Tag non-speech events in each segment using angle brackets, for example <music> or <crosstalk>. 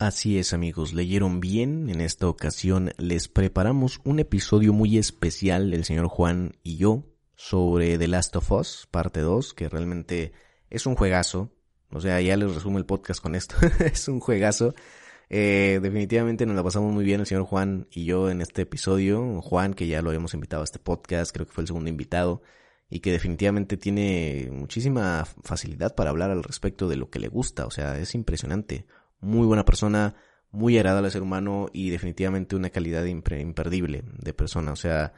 Así es amigos, leyeron bien, en esta ocasión les preparamos un episodio muy especial del señor Juan y yo sobre The Last of Us, parte 2, que realmente es un juegazo, o sea, ya les resumo el podcast con esto, <laughs> es un juegazo, eh, definitivamente nos la pasamos muy bien el señor Juan y yo en este episodio, Juan que ya lo habíamos invitado a este podcast, creo que fue el segundo invitado, y que definitivamente tiene muchísima facilidad para hablar al respecto de lo que le gusta, o sea, es impresionante muy buena persona, muy agradable al ser humano y definitivamente una calidad imperdible de persona. O sea,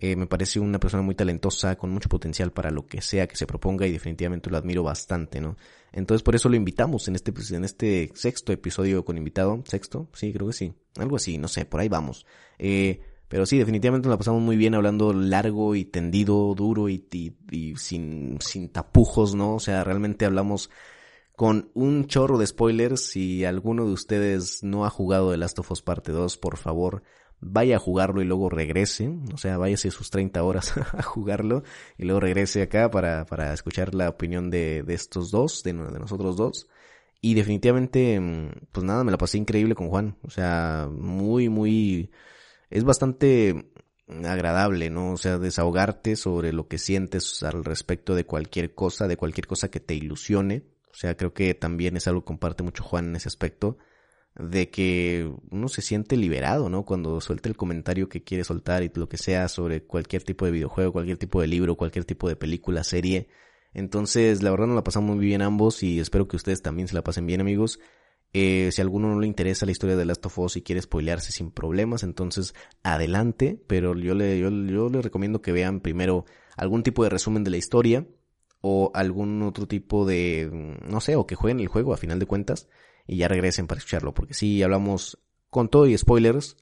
eh, me parece una persona muy talentosa, con mucho potencial para lo que sea que se proponga y definitivamente lo admiro bastante, ¿no? Entonces por eso lo invitamos en este, en este sexto episodio con invitado. ¿Sexto? Sí, creo que sí. Algo así, no sé, por ahí vamos. Eh, pero sí, definitivamente nos la pasamos muy bien hablando largo y tendido, duro y, y sin, sin tapujos, ¿no? O sea, realmente hablamos con un chorro de spoilers. Si alguno de ustedes no ha jugado The Last of Us Parte 2, por favor, vaya a jugarlo y luego regrese. O sea, váyase sus 30 horas <laughs> a jugarlo y luego regrese acá para, para escuchar la opinión de, de estos dos, de, de nosotros dos. Y definitivamente, mm, pues nada, me la pasé increíble con Juan. O sea, muy, muy... Es bastante agradable, ¿no? O sea, desahogarte sobre lo que sientes al respecto de cualquier cosa, de cualquier cosa que te ilusione o sea, creo que también es algo que comparte mucho Juan en ese aspecto, de que uno se siente liberado, ¿no? Cuando suelta el comentario que quiere soltar y lo que sea sobre cualquier tipo de videojuego, cualquier tipo de libro, cualquier tipo de película, serie. Entonces, la verdad nos la pasamos muy bien ambos y espero que ustedes también se la pasen bien, amigos. Eh, si a alguno no le interesa la historia de Last of Us y quiere spoilearse sin problemas, entonces adelante, pero yo le, yo, yo le recomiendo que vean primero algún tipo de resumen de la historia o algún otro tipo de, mm, no sé, o que jueguen el juego a final de cuentas y ya regresen para escucharlo, porque sí hablamos con todo y spoilers,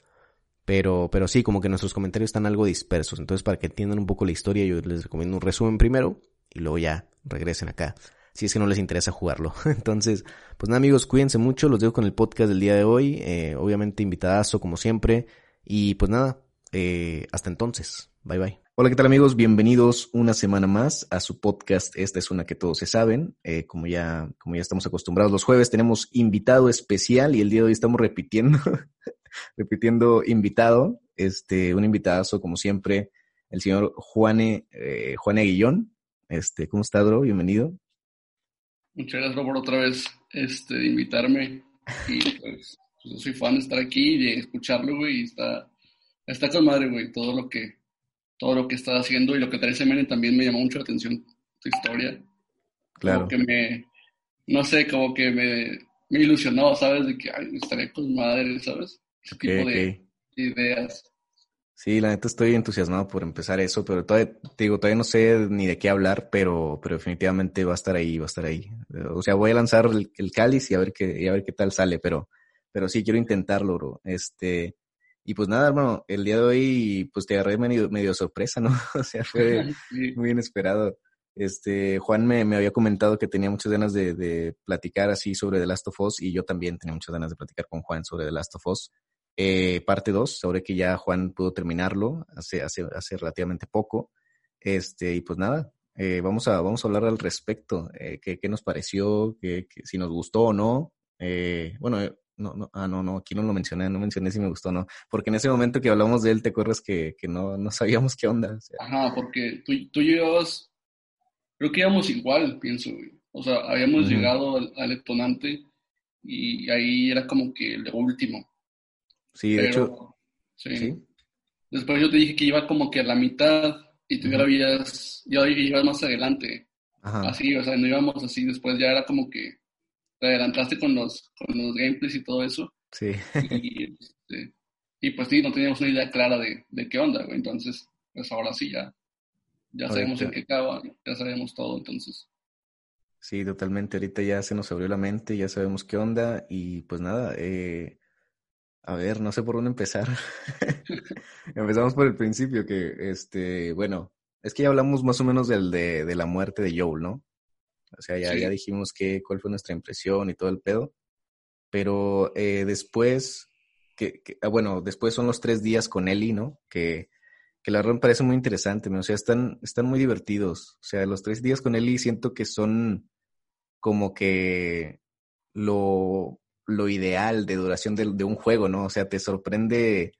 pero, pero sí, como que nuestros comentarios están algo dispersos, entonces para que entiendan un poco la historia yo les recomiendo un resumen primero y luego ya regresen acá, si es que no les interesa jugarlo. <laughs> Entonces, pues nada amigos, cuídense mucho, los dejo con el podcast del día de hoy, eh, obviamente invitadazo como siempre, y pues nada, eh, hasta entonces, bye bye. Hola, ¿qué tal amigos? Bienvenidos una semana más a su podcast. Esta es una que todos se saben. Eh, como, ya, como ya estamos acostumbrados los jueves, tenemos invitado especial y el día de hoy estamos repitiendo, <laughs> repitiendo invitado. Este, un invitadazo, como siempre, el señor Juane, eh, Juane Guillón. Este, ¿cómo está, Dro? Bienvenido. Muchas gracias por otra vez este, de invitarme. Y pues, yo soy fan de estar aquí y de escucharlo, güey. Y está, está con madre, güey, todo lo que todo lo que está haciendo y lo que trae Semene también me llamó mucho la atención, su historia. Claro. Como que me, no sé, como que me, me ilusionó, ¿sabes? De que ay, estaré con madre, ¿sabes? Ese tipo de ideas. Sí, la neta estoy entusiasmado por empezar eso, pero todavía, te digo, todavía no sé ni de qué hablar, pero, pero definitivamente va a estar ahí, va a estar ahí. O sea, voy a lanzar el, el cáliz y a ver qué, y a ver qué tal sale, pero, pero sí quiero intentarlo, bro. Este, y pues nada, hermano, el día de hoy pues te agarré medio, medio sorpresa, ¿no? <laughs> o sea, fue <laughs> muy inesperado. Este, Juan me, me, había comentado que tenía muchas ganas de, de, platicar así sobre The Last of Us y yo también tenía muchas ganas de platicar con Juan sobre The Last of Us. Eh, parte 2, sobre que ya Juan pudo terminarlo hace, hace, hace relativamente poco. Este, y pues nada, eh, vamos, a, vamos a hablar al respecto, eh, qué, qué, nos pareció, qué, si nos gustó o no. Bueno, no, no, ah, no, no, aquí no lo mencioné, no mencioné si me gustó o no. Porque en ese momento que hablamos de él, ¿te acuerdas que, que no, no sabíamos qué onda? Ajá, porque tú, tú llevabas, creo que íbamos igual, pienso, O sea, habíamos llegado al, al, y ahí era como que el último. Sí, de hecho. Sí. Después yo te dije que iba como que a la mitad y tú ya habías, ya ibas más adelante. Ajá. Así, o sea, no íbamos así, después ya era como que te adelantaste con los, con los gameplays y todo eso. Sí. Y, este, y, pues sí, no teníamos una idea clara de, de qué onda, güey. Entonces, pues ahora sí ya, ya sabemos en qué acaba, ya sabemos todo, entonces. Sí, totalmente. Ahorita ya se nos abrió la mente, ya sabemos qué onda y pues nada, eh, a ver, no sé por dónde empezar. <laughs> Empezamos por el principio, que este, bueno, es que ya hablamos más o menos del de, de la muerte de Joel, ¿no? O sea, ya, ya dijimos que, cuál fue nuestra impresión y todo el pedo. Pero eh, después, que, ah, bueno, después son los tres días con Ellie, ¿no? Que, que la verdad me parece muy interesante, o sea, están, están muy divertidos. O sea, los tres días con Ellie siento que son como que lo, lo ideal de duración de, de, un juego, ¿no? O sea, te sorprende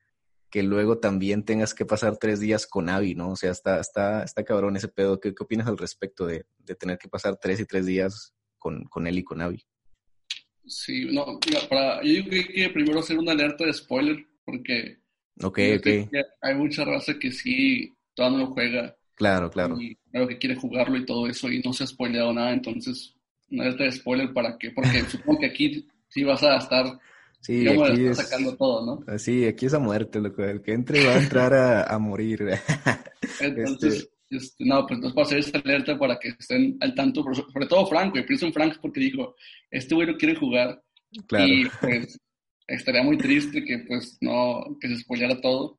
que luego también tengas que pasar tres días con Abby, ¿no? O sea, está, está, está cabrón ese pedo. ¿Qué, qué opinas al respecto de, de, tener que pasar tres y tres días con, con él y con Abby? Sí, no, mira, para, yo digo que hay que primero hacer una alerta de spoiler, porque Ok, ok. Hay mucha raza que sí, todavía no lo juega. Claro, claro. Y claro que quiere jugarlo y todo eso y no se ha spoileado nada, entonces una alerta de spoiler para que, porque <laughs> supongo que aquí sí vas a estar Sí, aquí es, sacando todo, ¿no? Sí, aquí es a muerte, loco. El que entre va a entrar a, a morir. <laughs> Entonces, este... Este, no, pues nos va a hacer esta alerta para que estén al tanto, sobre todo Frank, güey. Pienso en Frank porque dijo, este güey no quiere jugar. Claro. Y pues estaría muy triste que pues no, que se spoileara todo.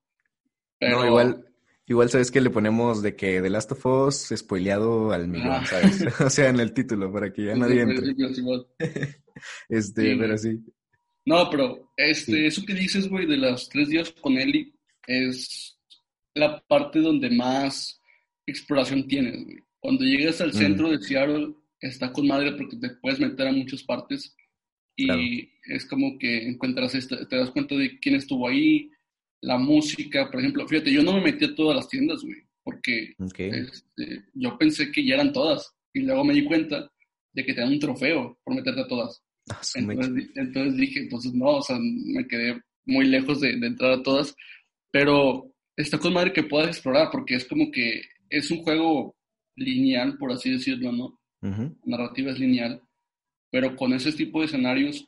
Pero... No, igual, igual sabes que le ponemos de que The Last of Us spoileado al millón, ah. ¿sabes? <laughs> o sea, en el título, para que ya nadie entre. <laughs> este, sí, pero sí. No, pero este, sí. eso que dices, güey, de los tres días con Ellie es la parte donde más exploración tienes, güey. Cuando llegas al mm. centro de Seattle, está con madre porque te puedes meter a muchas partes y claro. es como que encuentras, esta, te das cuenta de quién estuvo ahí, la música, por ejemplo. Fíjate, yo no me metí a todas las tiendas, güey, porque okay. este, yo pensé que ya eran todas y luego me di cuenta de que te dan un trofeo por meterte a todas. Ah, entonces, entonces, dije, entonces no, o sea, me quedé muy lejos de, de, entrar a todas, pero está con madre que puedas explorar, porque es como que es un juego lineal, por así decirlo, ¿no? Uh -huh. Narrativa es lineal, pero con ese tipo de escenarios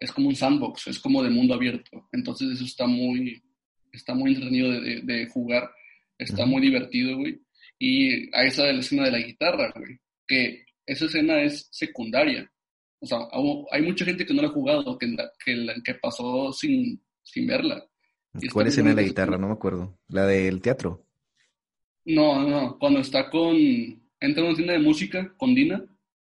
es como un sandbox, es como de mundo abierto, entonces eso está muy, está muy entretenido de, de, de jugar, está uh -huh. muy divertido, güey, y a esa de la escena de la guitarra, güey, que esa escena es secundaria, o sea, hay mucha gente que no la ha jugado, que, que, que pasó sin, sin verla. ¿Cuál es escena de la guitarra? No me acuerdo. ¿La del teatro? No, no, cuando está con... Entra a una tienda de música con Dina.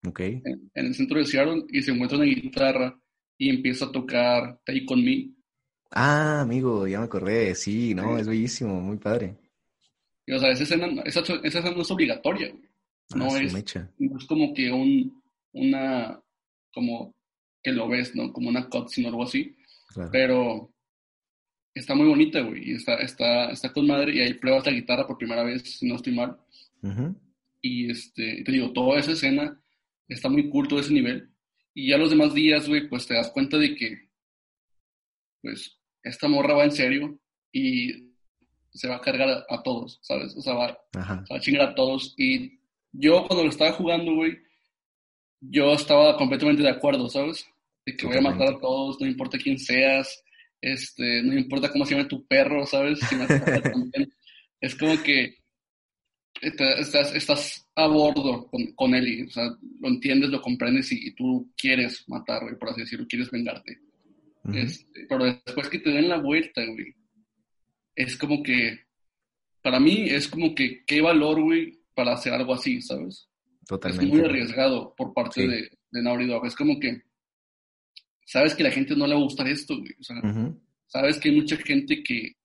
Ok. En, en, el centro de Seattle y se encuentra una guitarra y empieza a tocar Take On Me. Ah, amigo, ya me acordé. Sí, no, sí. es bellísimo, muy padre. Y, o sea, esa escena, esa, esa escena no es obligatoria, güey. No, ah, es, no es como que un, una como que lo ves, ¿no? Como una cutscene o algo así. Claro. Pero está muy bonita, güey. Y está, está, está con madre y ahí pruebas la guitarra por primera vez, si no estoy mal. Uh -huh. Y este, te digo, toda esa escena está muy cool, todo ese nivel. Y ya los demás días, güey, pues te das cuenta de que, pues, esta morra va en serio y se va a cargar a, a todos, ¿sabes? O sea, va, va a chingar a todos. Y yo cuando lo estaba jugando, güey, yo estaba completamente de acuerdo, ¿sabes? De que voy a matar a todos, no importa quién seas, este, no importa cómo se llame tu perro, ¿sabes? Si <laughs> es como que estás, estás a bordo con, con él y, o sea, lo entiendes, lo comprendes y, y tú quieres matar, güey, por así decirlo, quieres vengarte. Uh -huh. este, pero después que te den la vuelta, güey, es como que, para mí, es como que, qué valor, güey, para hacer algo así, ¿sabes? Totalmente. Es muy arriesgado por parte sí. de, de Naughty. Es como que sabes que la gente no le va a gustar esto, güey. O sea, uh -huh. sabes que hay mucha gente que,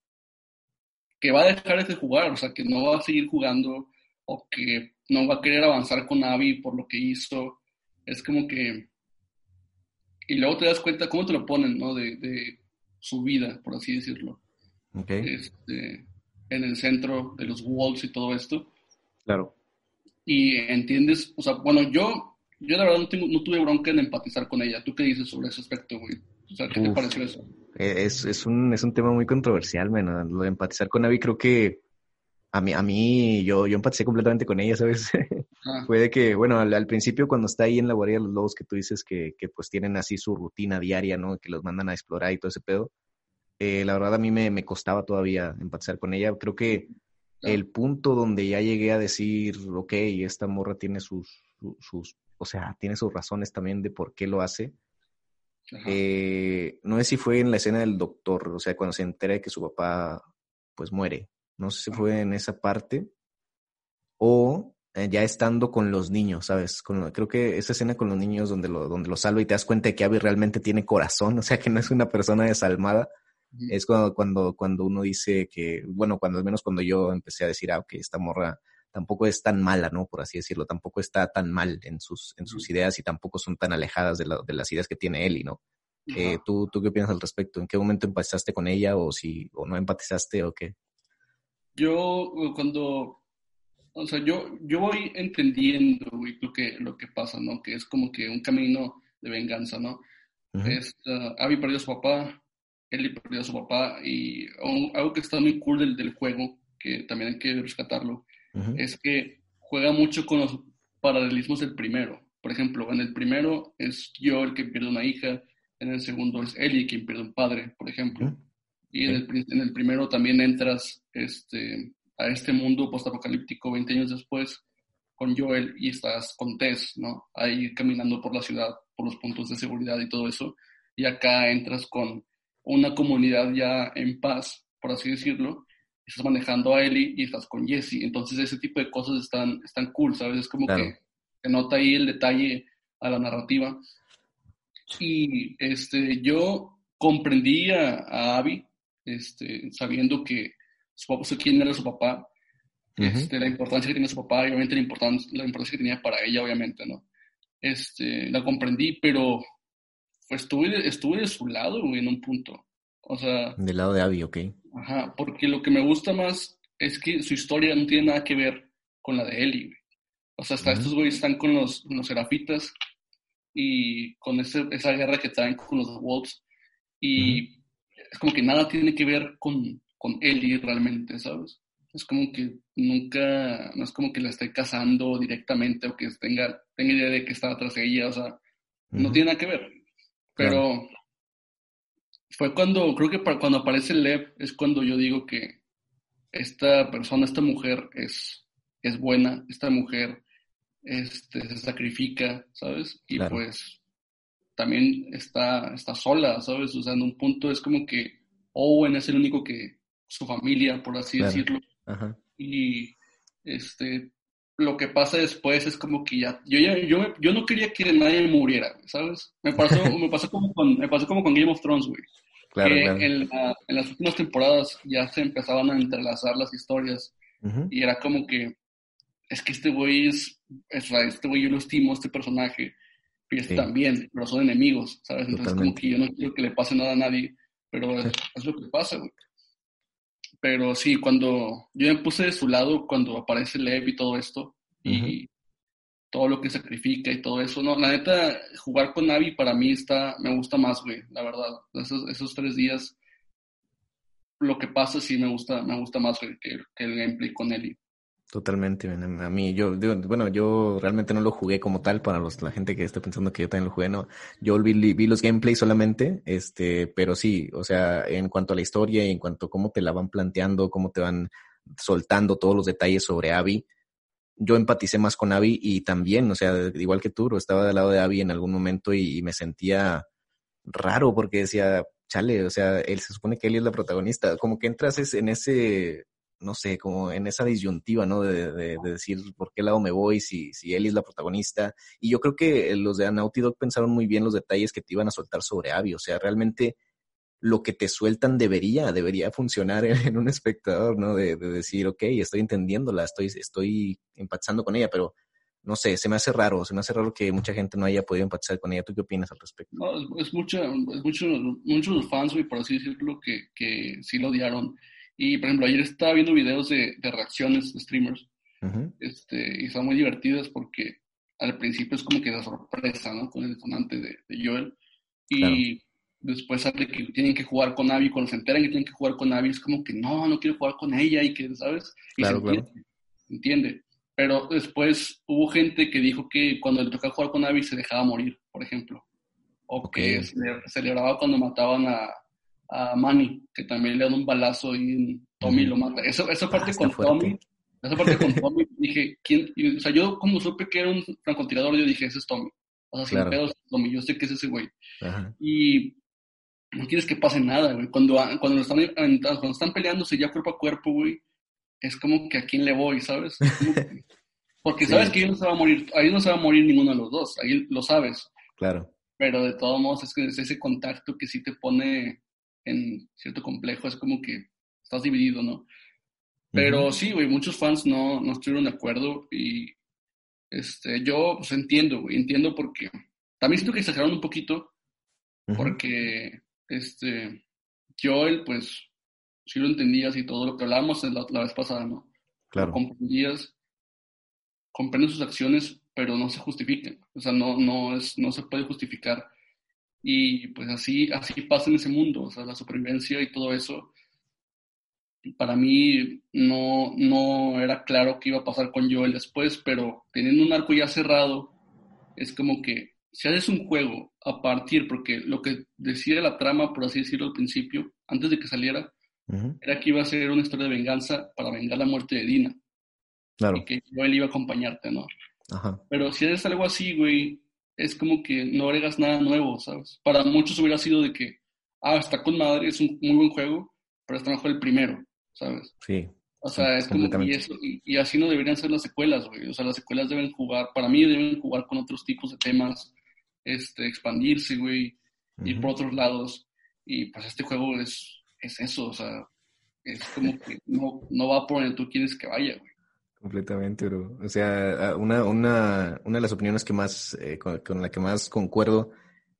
que va a dejar de jugar, o sea, que no va a seguir jugando o que no va a querer avanzar con Abby por lo que hizo. Es como que... Y luego te das cuenta cómo te lo ponen, ¿no? De, de su vida, por así decirlo. Okay. Este, en el centro de los walls y todo esto. Claro y entiendes, o sea, bueno, yo, yo la verdad no, tengo, no tuve bronca en empatizar con ella. ¿Tú qué dices sobre ese aspecto, güey? O sea, ¿qué Uf, te pareció eso? Es, es, un, es un tema muy controversial, man. Lo de empatizar con Abby creo que a mí, a mí yo, yo empaticé completamente con ella, ¿sabes? Ah. <laughs> Fue de que, bueno, al, al, principio cuando está ahí en la guardia de los lobos que tú dices que, que pues tienen así su rutina diaria, ¿no? Que los mandan a explorar y todo ese pedo. Eh, la verdad a mí me, me costaba todavía empatizar con ella. Creo que el punto donde ya llegué a decir, ok, esta morra tiene sus, sus o sea, tiene sus razones también de por qué lo hace. Eh, no sé si fue en la escena del doctor, o sea, cuando se entera de que su papá pues muere. No sé si fue en esa parte o eh, ya estando con los niños, ¿sabes? creo que esa escena con los niños donde lo, donde lo salva y te das cuenta de que Abby realmente tiene corazón, o sea, que no es una persona desalmada. Es cuando, cuando, cuando uno dice que, bueno, cuando al menos cuando yo empecé a decir, ah, ok, esta morra tampoco es tan mala, ¿no? Por así decirlo, tampoco está tan mal en sus, en sus ideas y tampoco son tan alejadas de, de las ideas que tiene Eli, ¿no? Eh, ¿tú, ¿Tú qué opinas al respecto? ¿En qué momento empatizaste con ella o si o no empatizaste o qué? Yo cuando, o sea, yo, yo voy entendiendo lo que, lo que pasa, ¿no? Que es como que un camino de venganza, ¿no? es, uh, Abby perdió a su papá, Ellie perdió a su papá y algo que está muy cool del, del juego, que también hay que rescatarlo, es que juega mucho con los paralelismos del primero. Por ejemplo, en el primero es yo el que pierde una hija, en el segundo es Ellie quien pierde un padre, por ejemplo. Y en el, en el, primero también entras este, a este mundo postapocalíptico 20 años después con Joel y estás con Tess, ¿no? Ahí caminando por la ciudad, por los puntos de seguridad y todo eso. Y acá entras con una comunidad ya en paz, por así decirlo, estás manejando a Ellie y estás con Jesse. Entonces ese tipo de cosas están, están cool, ¿sabes? Es como que se nota ahí el detalle a la narrativa. Y este, yo comprendí a, Abby, este, sabiendo que su papá, quién era su papá, este, la importancia que tenía su papá y obviamente la importancia, la importancia que tenía para ella, obviamente, ¿no? Este, la comprendí, pero estuve, estuve de su lado, en un punto. O sea... Del lado de Abby, ok. Ajá, porque lo que me gusta más es que su historia no tiene nada que ver con la de Ellie, güey. O sea, hasta estos güeyes están con los, los serafitas y con ese, esa guerra que traen con los Wolves. Y es como que nada tiene que ver con, con Ellie realmente, ¿sabes? Es como que nunca, no es como que la esté casando directamente o que tenga, tenga idea de que está atrás de ella, o sea, no tiene nada que ver. Pero fue cuando, creo que para, cuando aparece Lev es cuando yo digo que esta persona, esta mujer es, es buena, esta mujer este, se sacrifica, ¿sabes? Y pues también está, está sola, ¿sabes? O sea, en un punto es como que Owen es el único que, su familia, por así decirlo. Y este, lo que pasa después es como que ya, yo, ya, yo, yo no quería que nadie muriera, ¿sabes? Me pasó, <laughs> me pasó, como, con, me pasó como con Game of Thrones, güey que En, las últimas temporadas ya se empezaban a entrelazar las historias y era como que es que este güey es, este güey yo lo estimo, este personaje, y este también, pero son enemigos, ¿sabes? Entonces como que yo no quiero que le pase nada a nadie, pero es, lo que pasa, güey. Pero sí, cuando yo me puse de su lado cuando aparece Lev y todo esto, y todo lo que sacrifica y todo eso. No, la neta, jugar con Navi para mí está, me gusta más, güey, la verdad. Esos, esos tres días, lo que pasa sí me gusta, me gusta más, que, el gameplay con Eli. Totalmente, a mí, yo, bueno, yo realmente no lo jugué como tal para los, la gente que está pensando que yo también lo jugué, no, yo vi, vi los gameplays solamente, este, pero sí, o sea, en cuanto a la historia y en cuanto a cómo te la van planteando, cómo te van soltando todos los detalles sobre Abby, yo empaticé más con Abby y también, o sea, igual que tú, estaba del lado de Abby en algún momento y, me sentía raro porque decía, chale, o sea, él se supone que él es la protagonista, como que entras en ese, no sé, como en esa disyuntiva, ¿no? De, de, decir por qué lado me voy, si, si él es la protagonista. Y yo creo que los de Naughty Dog pensaron muy bien los detalles que te iban a soltar sobre Abby, o sea, realmente lo que te sueltan debería, debería funcionar <laughs> en, un espectador, ¿no? De, decir, ok, estoy entendiéndola, estoy, estoy empatizando con ella, pero no sé, se me hace raro, se me hace raro que mucha gente no haya podido empatizar con ella. ¿Tú qué opinas al respecto? No, es, mucha, es mucho, muchos fans, por así decirlo, que, que sí lo odiaron. Y, por ejemplo, ayer estaba viendo videos de, de reacciones de streamers, este, y son muy divertidas porque al principio es como que da sorpresa, ¿no? Con el detonante de, Joel. Y después sale que tienen que jugar con Abby, cuando se enteran que tienen que jugar con Abby, es como que no, no quiero jugar con ella y que, ¿sabes? Y claro, se entiende, Pero después hubo gente que dijo que cuando le tocaba jugar con Abby se dejaba morir, por ejemplo. O que se celebraba cuando mataban a, a Manny, que también le dan un balazo y Tommy lo mata. Eso, esa parte ah, con Tommy, Esa parte con Tommy, <laughs> dije, ¿quién? o sea, yo como supe que era un francotirador, yo dije, ese es Tommy. O sea, sin pedos, Tommy, yo sé que es ese güey. Y no quieres que pase nada, güey. Cuando, cuando, están, cuando están peleándose ya cuerpo a cuerpo, güey, es como que a quién le voy, ¿sabes? <laughs> porque sabes que ahí no se va a morir, ahí no se va a morir ninguno de los dos, ahí lo sabes. Claro. Pero de todos modos es que es ese contacto que sí te pone en cierto complejo, es como que estás dividido, ¿no? Pero sí, güey, muchos fans no, no estuvieron de acuerdo y este, yo pues entiendo, güey, entiendo porque también siento que exageraron un poquito porque este, Joel, pues, sí lo entendías y todo lo que hablábamos la, la vez pasada, ¿no? Claro. comprendías, comprenden sus acciones, pero no se justifican. O sea, no, no, es, no se puede justificar. Y pues así, así pasa en ese mundo, o sea, la supervivencia y todo eso. Para mí no, no era claro qué iba a pasar con Joel después, pero teniendo un arco ya cerrado, es como que si haces un juego a partir, porque lo que decía la trama, por así decirlo al principio, antes de que saliera, era que iba a ser una historia de venganza para vengar la muerte de Dina. Claro. Y que él iba a acompañarte, ¿no? Ajá. Pero si haces algo así, güey, es como que no agregas nada nuevo, ¿sabes? Para muchos hubiera sido de que, ah, está con madre, es un muy buen juego, pero está mejor el primero, ¿sabes? Sí. O sea, es como, y, eso, y, así no deberían ser las secuelas, güey. O sea, las secuelas deben jugar, para mí deben jugar con otros tipos de temas, este, expandirse, güey, ir por otros lados. Y pues este juego es, es eso, o sea, es como <laughs> que no, no va por donde tú quieres que vaya, güey. Completamente, bro. O sea, una, una, una de las opiniones que más, eh, con, la que más concuerdo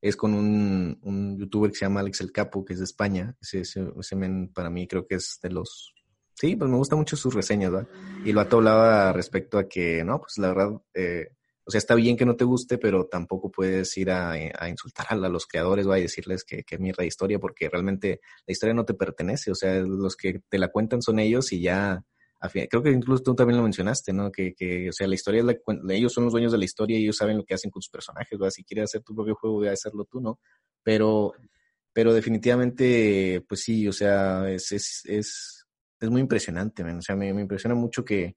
es con un, un, youtuber que se llama Alex El Capo, que es de España. Ese, ese, men para mí creo que es de los... Sí, pues me gustan mucho sus reseñas, ¿verdad? Y lo hablaba respecto a que, no, pues la verdad, eh, o sea, está bien que no te guste, pero tampoco puedes ir a, insultar a, los creadores, o y decirles que, que mierda de historia, porque realmente la historia no te pertenece. O sea, los que te la cuentan son ellos y ya, creo que incluso tú también lo mencionaste, ¿no? Que, que o sea, la historia es la, ellos son los dueños de la historia y ellos saben lo que hacen con sus personajes, ¿verdad? Si quieres hacer tu propio juego, voy a hacerlo tú, ¿no? Pero, pero definitivamente, pues sí, o sea, es, es, es, es muy impresionante, man. O sea, me, me impresiona mucho que,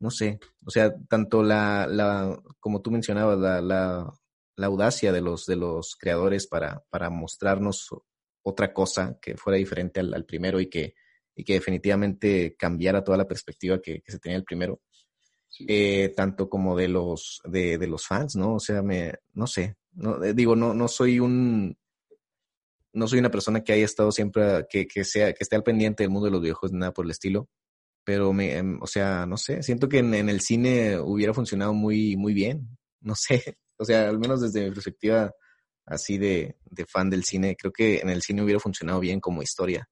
no sé, o sea, tanto la, la como tú mencionabas, la, la, la, audacia de los, de los creadores para, para mostrarnos otra cosa que fuera diferente al, primero y que, y que definitivamente cambiara toda la perspectiva que, se tenía el primero. Eh, tanto como de los, de, de, los fans, ¿no? O sea, me, no sé, no, eh, digo, no, no soy un, no soy una persona que haya estado siempre, que, que sea, que esté al pendiente del mundo de los videojuegos, nada por el estilo, pero me, em, o sea, no sé, siento que en, el cine hubiera funcionado muy, muy bien, no sé, <laughs> o sea, al menos desde mi perspectiva así de, de fan del cine, creo que en el cine hubiera funcionado bien como historia,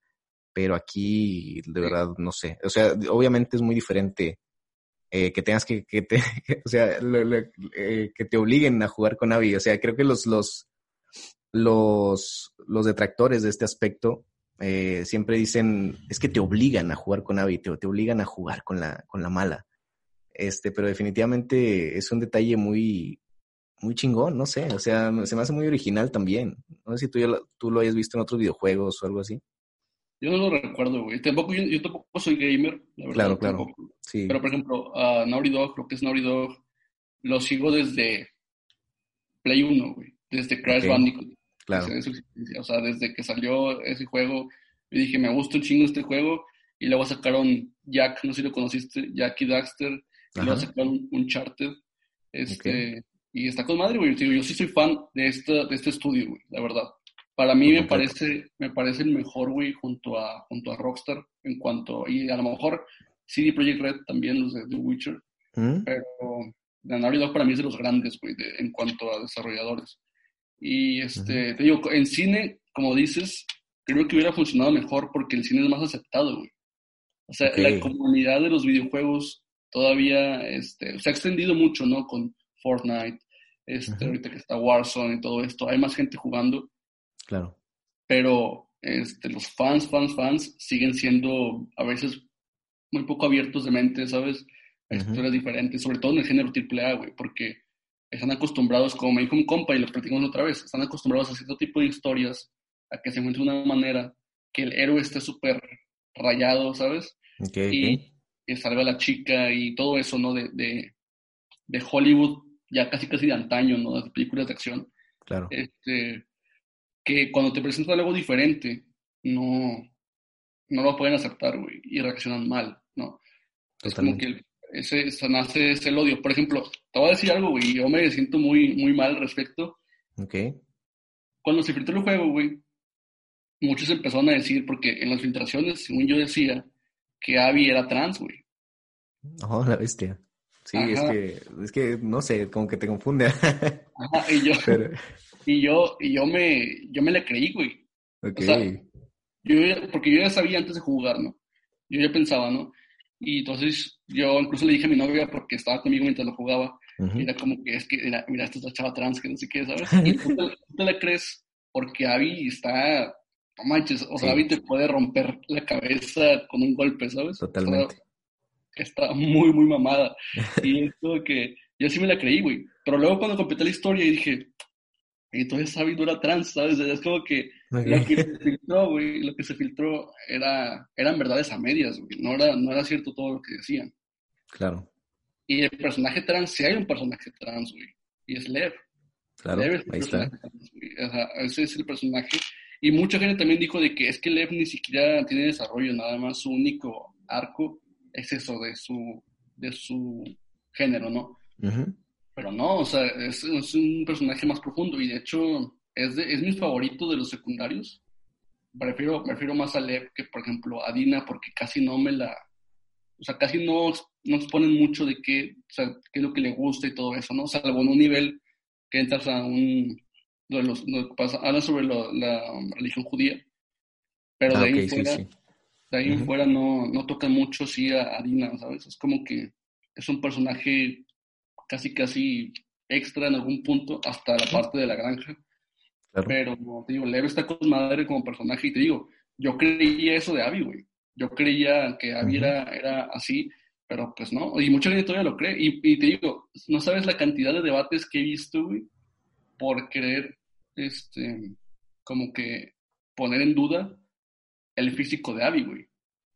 pero aquí de verdad no sé, o sea, obviamente es muy diferente eh, que tengas que, que te, <laughs> o sea, eh, que te obliguen a jugar con Abby, o sea, creo que los, los, los, los detractores de este aspecto eh, siempre dicen, es que te obligan a jugar con Abby, te, obligan a jugar con la, con la mala. Este, pero definitivamente es un detalle muy, muy chingón, no sé, o sea, se me hace muy original también. No sé si tú, ya lo, tú lo hayas visto en otros videojuegos o algo así. Yo no lo recuerdo, güey. Tampoco, yo, tampoco soy gamer, la verdad. Claro, claro. Sí. Pero, por ejemplo, a Naughty Dog, lo que es Naughty Dog, lo sigo desde Play 1, güey. Desde Crash Bandicoot. Claro. O sea, desde que salió ese juego, yo dije, me gusta un chingo este juego. Y luego sacaron Jack, no sé si lo conociste, Jack y Daxter. Y luego sacaron Uncharted. Este, Y está con madre, güey. Yo sí soy fan de este, de este estudio, güey, la verdad. Para mí me parece, me parece el mejor, güey, junto a, junto a Rockstar en cuanto, y a lo mejor CD Projekt Red también, los de The Witcher, ¿Mm? pero The Naughty Dog para mí es de los grandes, güey, en cuanto a desarrolladores. Y este, te digo, en cine, como dices, creo que hubiera funcionado mejor porque el cine es más aceptado, güey. O sea, la comunidad de los videojuegos todavía este, se ha extendido mucho, ¿no? Con Fortnite, este, ahorita que está Warzone y todo esto, hay más gente jugando. Claro. Pero este, los fans, fans, fans siguen siendo a veces muy poco abiertos de mente, ¿sabes? A historias diferentes, sobre todo en el género AAA, güey, porque están acostumbrados, como me dijo un compa y lo platicamos otra vez, están acostumbrados a cierto tipo de historias, a que se encuentre una manera que el héroe esté súper rayado, ¿sabes? y, que salva la chica y todo eso, ¿no? De, de, de Hollywood, ya casi casi de antaño, ¿no? De películas de acción. Claro. Este, que cuando te presentan algo diferente, no, no lo pueden aceptar, güey, y reaccionan mal, ¿no? Es como que ese, nace ese el odio. Por ejemplo, te voy a decir algo, güey, yo me siento muy, muy mal al respecto. Ok. Cuando se filtró el juego, güey, muchos empezaron a decir, porque en las filtraciones, según yo decía, que Abby era trans, güey. Oh, la bestia. Sí, es que, es que, no sé, como que te confunde. <laughs> Ajá, y yo, y yo, y yo me, yo me la creí, güey. Ok. yo, porque yo ya sabía antes de jugar, ¿no? Yo ya pensaba, ¿no? Y entonces yo incluso le dije a mi novia, porque estaba conmigo mientras lo jugaba, era como que es que, mira, mira, esta es la chava trans, que no sé qué, ¿sabes? <laughs> Y tú te, la crees porque Abby está, no manches, o sea, Abby te puede romper la cabeza con un golpe, ¿sabes? Totalmente. está muy, muy mamada. <laughs> Y esto que yo sí me la creí, güey. Pero luego cuando completé la historia y dije, entonces no era trans, ¿sabes? Es como que lo que se filtró, güey, lo que se filtró era, eran verdades a medias, güey. No era, no era cierto todo lo que decían. Claro. Y el personaje trans, sí hay un personaje trans, güey. Y es Lev. Claro, Lev ahí está. o sea, ese es el personaje. Y mucha gente también dijo de que es que Lev ni siquiera tiene desarrollo, nada más su único arco es eso de su, de su género, ¿no? Pero no, o sea, es, es, un personaje más profundo y de hecho es, de, es mi favorito de los secundarios. Prefiero, prefiero más a Lev que, por ejemplo, a Dina porque casi no me la... O sea, casi no, no exponen mucho de qué, o sea, qué es lo que le gusta y todo eso, ¿no? Salvo en un nivel que entras a un... Lo, los, pasa, habla sobre lo, la religión judía, pero Ah, de ahí ok, sí, fuera, sí. de ahí en fuera no, no tocan mucho sí a, a Dina, ¿sabes? Es como que es un personaje casi casi extra en algún punto, hasta la parte de la granja. Claro. Pero, te digo, Lev está con madre como personaje y te digo, yo creía eso de Abby, güey. Yo creía que Abby era, era así, pero pues no. Y mucha gente todavía lo cree. Y, y te digo, no sabes la cantidad de debates que he visto, güey, por querer, este, como que poner en duda el físico de Abby, güey.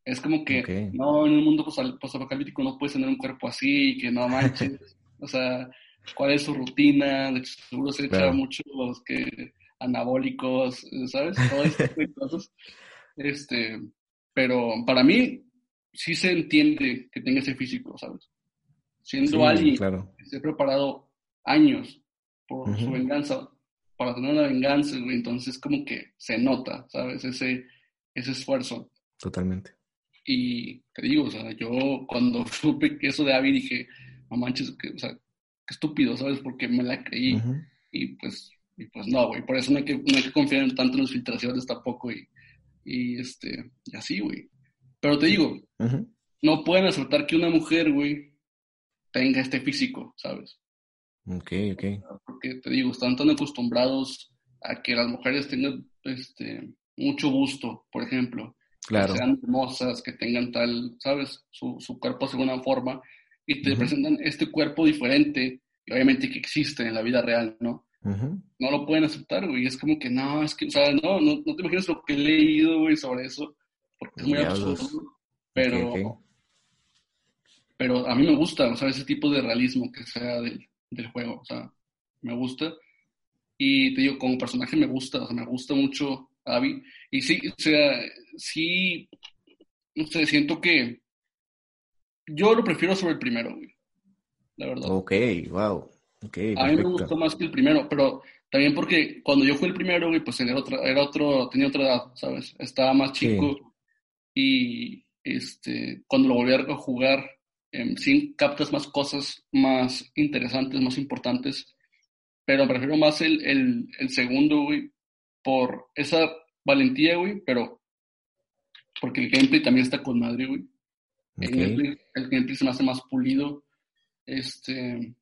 Es como que, no, en un mundo posapocalíptico no puedes tener un cuerpo así, que no manches. <laughs> o sea, ¿cuál es su rutina? De hecho, seguro se echa Claro. mucho los que anabólicos, ¿sabes? Todo ese tipo de <laughs> cosas. Este, pero para mí sí se entiende que tenga ese físico, ¿sabes? Siendo Sí, alguien claro. que se ha preparado años por su venganza, para tener una venganza, entonces como que se nota, ¿sabes? Ese, ese esfuerzo. Totalmente. Y te digo, o sea, yo cuando <laughs> supe que eso de Abby dije, no manches, que, o sea, qué estúpido, ¿sabes? Porque me la creí. Y pues, y pues no, güey, por eso no hay que, no hay que confiar en tanto en las filtraciones tampoco y, y este, y así, güey. Pero te digo, no pueden aceptar que una mujer, güey, tenga este físico, ¿sabes? Ok, ok. Porque te digo, están tan acostumbrados a que las mujeres tengan este, mucho gusto, por ejemplo, Claro. que sean hermosas, que tengan tal, ¿sabes? Su, su cuerpo de alguna forma, y te Ujú. presentan este cuerpo diferente, y obviamente que existe en la vida real, ¿no? No lo pueden aceptar, güey. Es como que no, es que, o sea, no, no, no te imaginas lo que he leído, güey, sobre eso, porque es muy absurdo, pero, pero a mí me gusta, o sea, ese tipo de realismo que sea del, del juego, o sea, me gusta. Y te digo, como personaje me gusta, o sea, me gusta mucho Abby. Y sí, o sea, sí, no sé, siento que yo lo prefiero sobre el primero, güey, la verdad. Ok, wow. Ok, A mí me gustó más que el primero, pero también porque cuando yo fui el primero, güey, pues era otra, era otro, tenía otra edad, ¿sabes? Estaba más Sí. chico y este, cuando lo volví a jugar, em, sí captas más cosas más interesantes, más importantes, pero prefiero más el, el, el segundo, güey, por esa valentía, güey, pero porque el gameplay también está con madre, güey. El, Ok. gameplay, el gameplay se me hace más pulido. Este,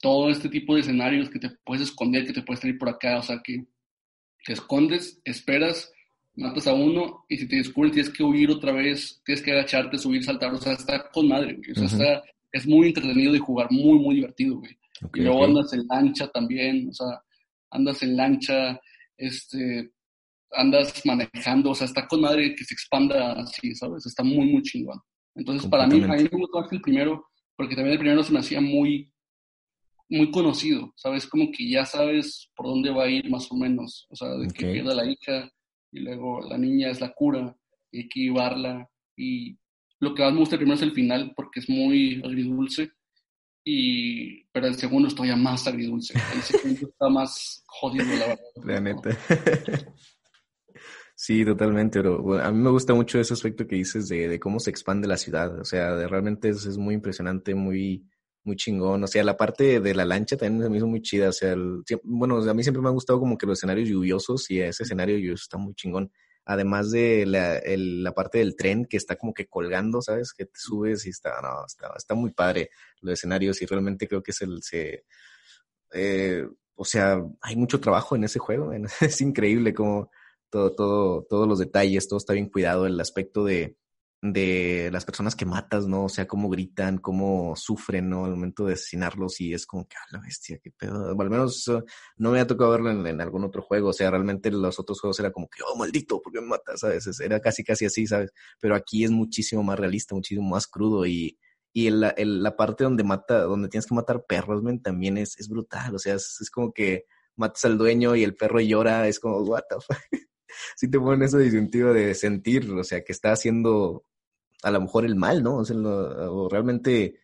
todo este tipo de escenarios que te puedes esconder, que te puedes salir por acá, o sea, que te escondes, esperas, matas a uno y si te descubren tienes que huir otra vez, tienes que agacharte, subir, saltar, o sea, está con madre, güey. O sea, está, es muy entretenido de jugar, muy, muy divertido, güey. Y luego andas en lancha también, o sea, andas en lancha, este, andas manejando, o sea, está con madre que se expanda así, ¿sabes? Está muy, muy chingón. Entonces, para mí, a mí me gustó más el primero, porque también el primero se me hacía muy, muy conocido, ¿sabes? Como que ya sabes por dónde va a ir más o menos, o sea, de que pierda la hija y luego la niña es la cura y hay que llevarla y lo que más me gusta primero es el final porque es muy agridulce y pero el segundo es todavía más agridulce, el segundo está más jodido la verdad. <laughs> La neta. Sí, totalmente, pero a mí me gusta mucho ese aspecto que dices de, de cómo se expande la ciudad, o sea, de, realmente es, es, muy impresionante, muy, muy chingón. O sea, la parte de la lancha también me hizo muy chida. O sea, bueno, a mí siempre me ha gustado como que los escenarios lluviosos y ese escenario lluvioso está muy chingón. Además de la, la parte del tren que está como que colgando, ¿sabes? Que te subes y está, no, está, está muy padre los escenarios y realmente creo que es el, se, eh, o sea, hay mucho trabajo en ese juego. <laughs> Es increíble como todo, todo, todos los detalles, todo está bien cuidado, el aspecto de, de las personas que matas, ¿no? O sea, cómo gritan, cómo sufren, ¿no? Al momento de asesinarlos y es como que, a la bestia, qué pedo. al menos no me ha tocado verlo en, algún otro juego. O sea, realmente los otros juegos era como que, oh, maldito, ¿por qué me matas? ¿Sabes? Era casi, casi así, ¿sabes? Pero aquí es muchísimo más realista, muchísimo más crudo y, y la, la parte donde mata, donde tienes que matar perros, men, también es, es brutal. O sea, es, es como que matas al dueño y el perro llora, es como, what the fuck sí te ponen esa disyuntiva de sentir, o sea, que está haciendo a lo mejor el mal, ¿no? O, sea, o realmente,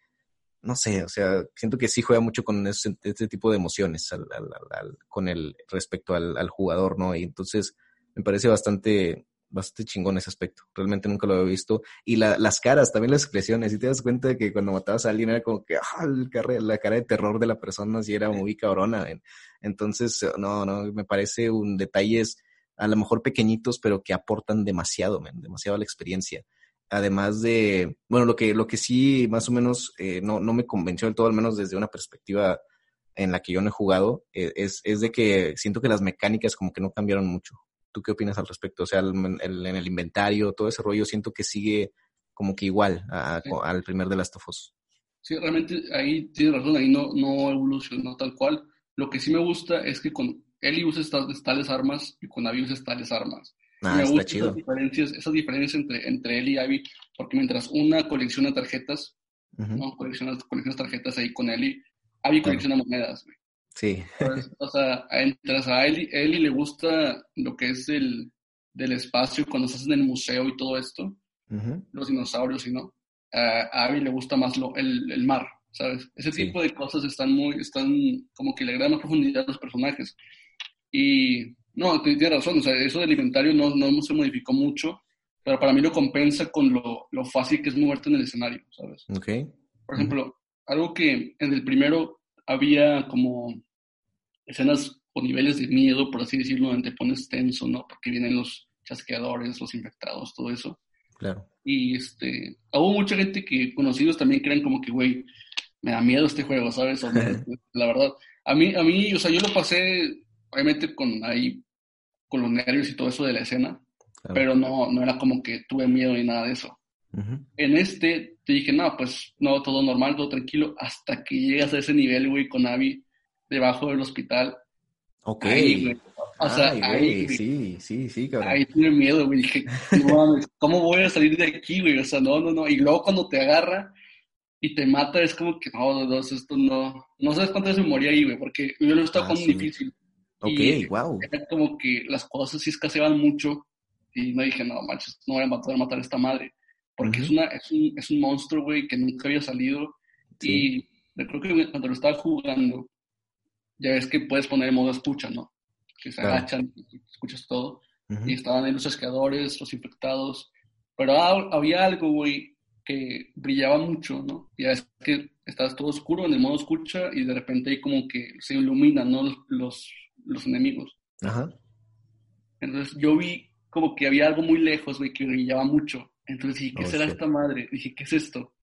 no sé, o sea, siento que sí juega mucho con ese, este tipo de emociones al, al, con el respecto al, jugador, ¿no? Y entonces me parece bastante, bastante chingón ese aspecto. Realmente nunca lo había visto. Y la, las caras, también las expresiones. Y te das cuenta de que cuando matabas a alguien era como que ah, la cara de terror de la persona sí era muy cabrona. Entonces, no, no, me parece un detalle a lo mejor pequeñitos, pero que aportan demasiado, demasiado a la experiencia. Además de, bueno, lo que, lo que sí más o menos eh, no, no me convenció del todo, al menos desde una perspectiva en la que yo no he jugado, eh, es, es, de que siento que las mecánicas como que no cambiaron mucho. ¿Tú qué opinas al respecto? O sea, en el inventario, todo ese rollo, siento que sigue como que igual al primer de Last of Us. Sí, realmente ahí tienes razón, ahí no, no evolucionó tal cual. Lo que sí me gusta es que con Eli usa estas tales armas y con Abby usa tales armas. Ah, me gustan Esas diferencias, esas diferencias entre, entre él y Abby, porque mientras una colecciona tarjetas, ¿no? colecciona, colecciona, tarjetas ahí con Eli, Abby colecciona monedas, Sí. o sea, mientras a Eli, Eli, le gusta lo que es el del espacio, cuando estás en el museo y todo esto, los dinosaurios y no, a Abby le gusta más lo, el, el mar, ¿sabes? Ese tipo de cosas están muy, están como que le agregan más profundidad a los personajes. Y no, tienes razón, o sea, eso del inventario no, no se modificó mucho, pero para mí lo compensa con lo, lo fácil que es moverte en el escenario, ¿sabes? Ok. Por ejemplo, algo que en el primero había como escenas o niveles de miedo, por así decirlo, donde te pones tenso, ¿no? Porque vienen los chasqueadores, los infectados, todo eso. Claro. Y este, hubo mucha gente que conocidos también creen como que, güey, me da miedo este juego, ¿sabes? <laughs> la verdad, a mí, a mí, o sea, yo lo pasé obviamente con ahí, con los nervios y todo eso de la escena, pero no, no era como que tuve miedo ni nada de eso. En este te dije, no, pues no, todo normal, todo tranquilo, hasta que llegas a ese nivel, güey, con Abby debajo del hospital. Ok. O sea, ahí, sí, sí, sí, cabrón. Ahí tuve miedo, güey. Dije, no ¿cómo voy a salir de aquí, güey? O sea, no, no, no. Y luego cuando te agarra y te mata, es como que, no, no, esto no. No sabes cuántas veces me moría ahí, güey, porque yo lo he estado ah, como difícil. Ok, wow. Era como que las cosas sí escaseaban mucho y me dije, no, manches, no voy a poder matar a esta madre. Porque es, una, es, un, es un monstruo, güey, que nunca había salido. Y creo que cuando lo estaba jugando, ya ves que puedes poner en modo escucha, ¿no? Que se agachan, escuchas todo. Y estaban ahí los esquiadores, los infectados. Pero había algo, güey, que brillaba mucho, ¿no? Ya es que estás todo oscuro en el modo escucha y de repente ahí como que se iluminan, ¿no? los los enemigos. Ajá. Entonces yo vi como que había algo muy lejos, güey, que brillaba mucho. Entonces dije, ¿qué oh, será esta madre? Dije, ¿qué es esto?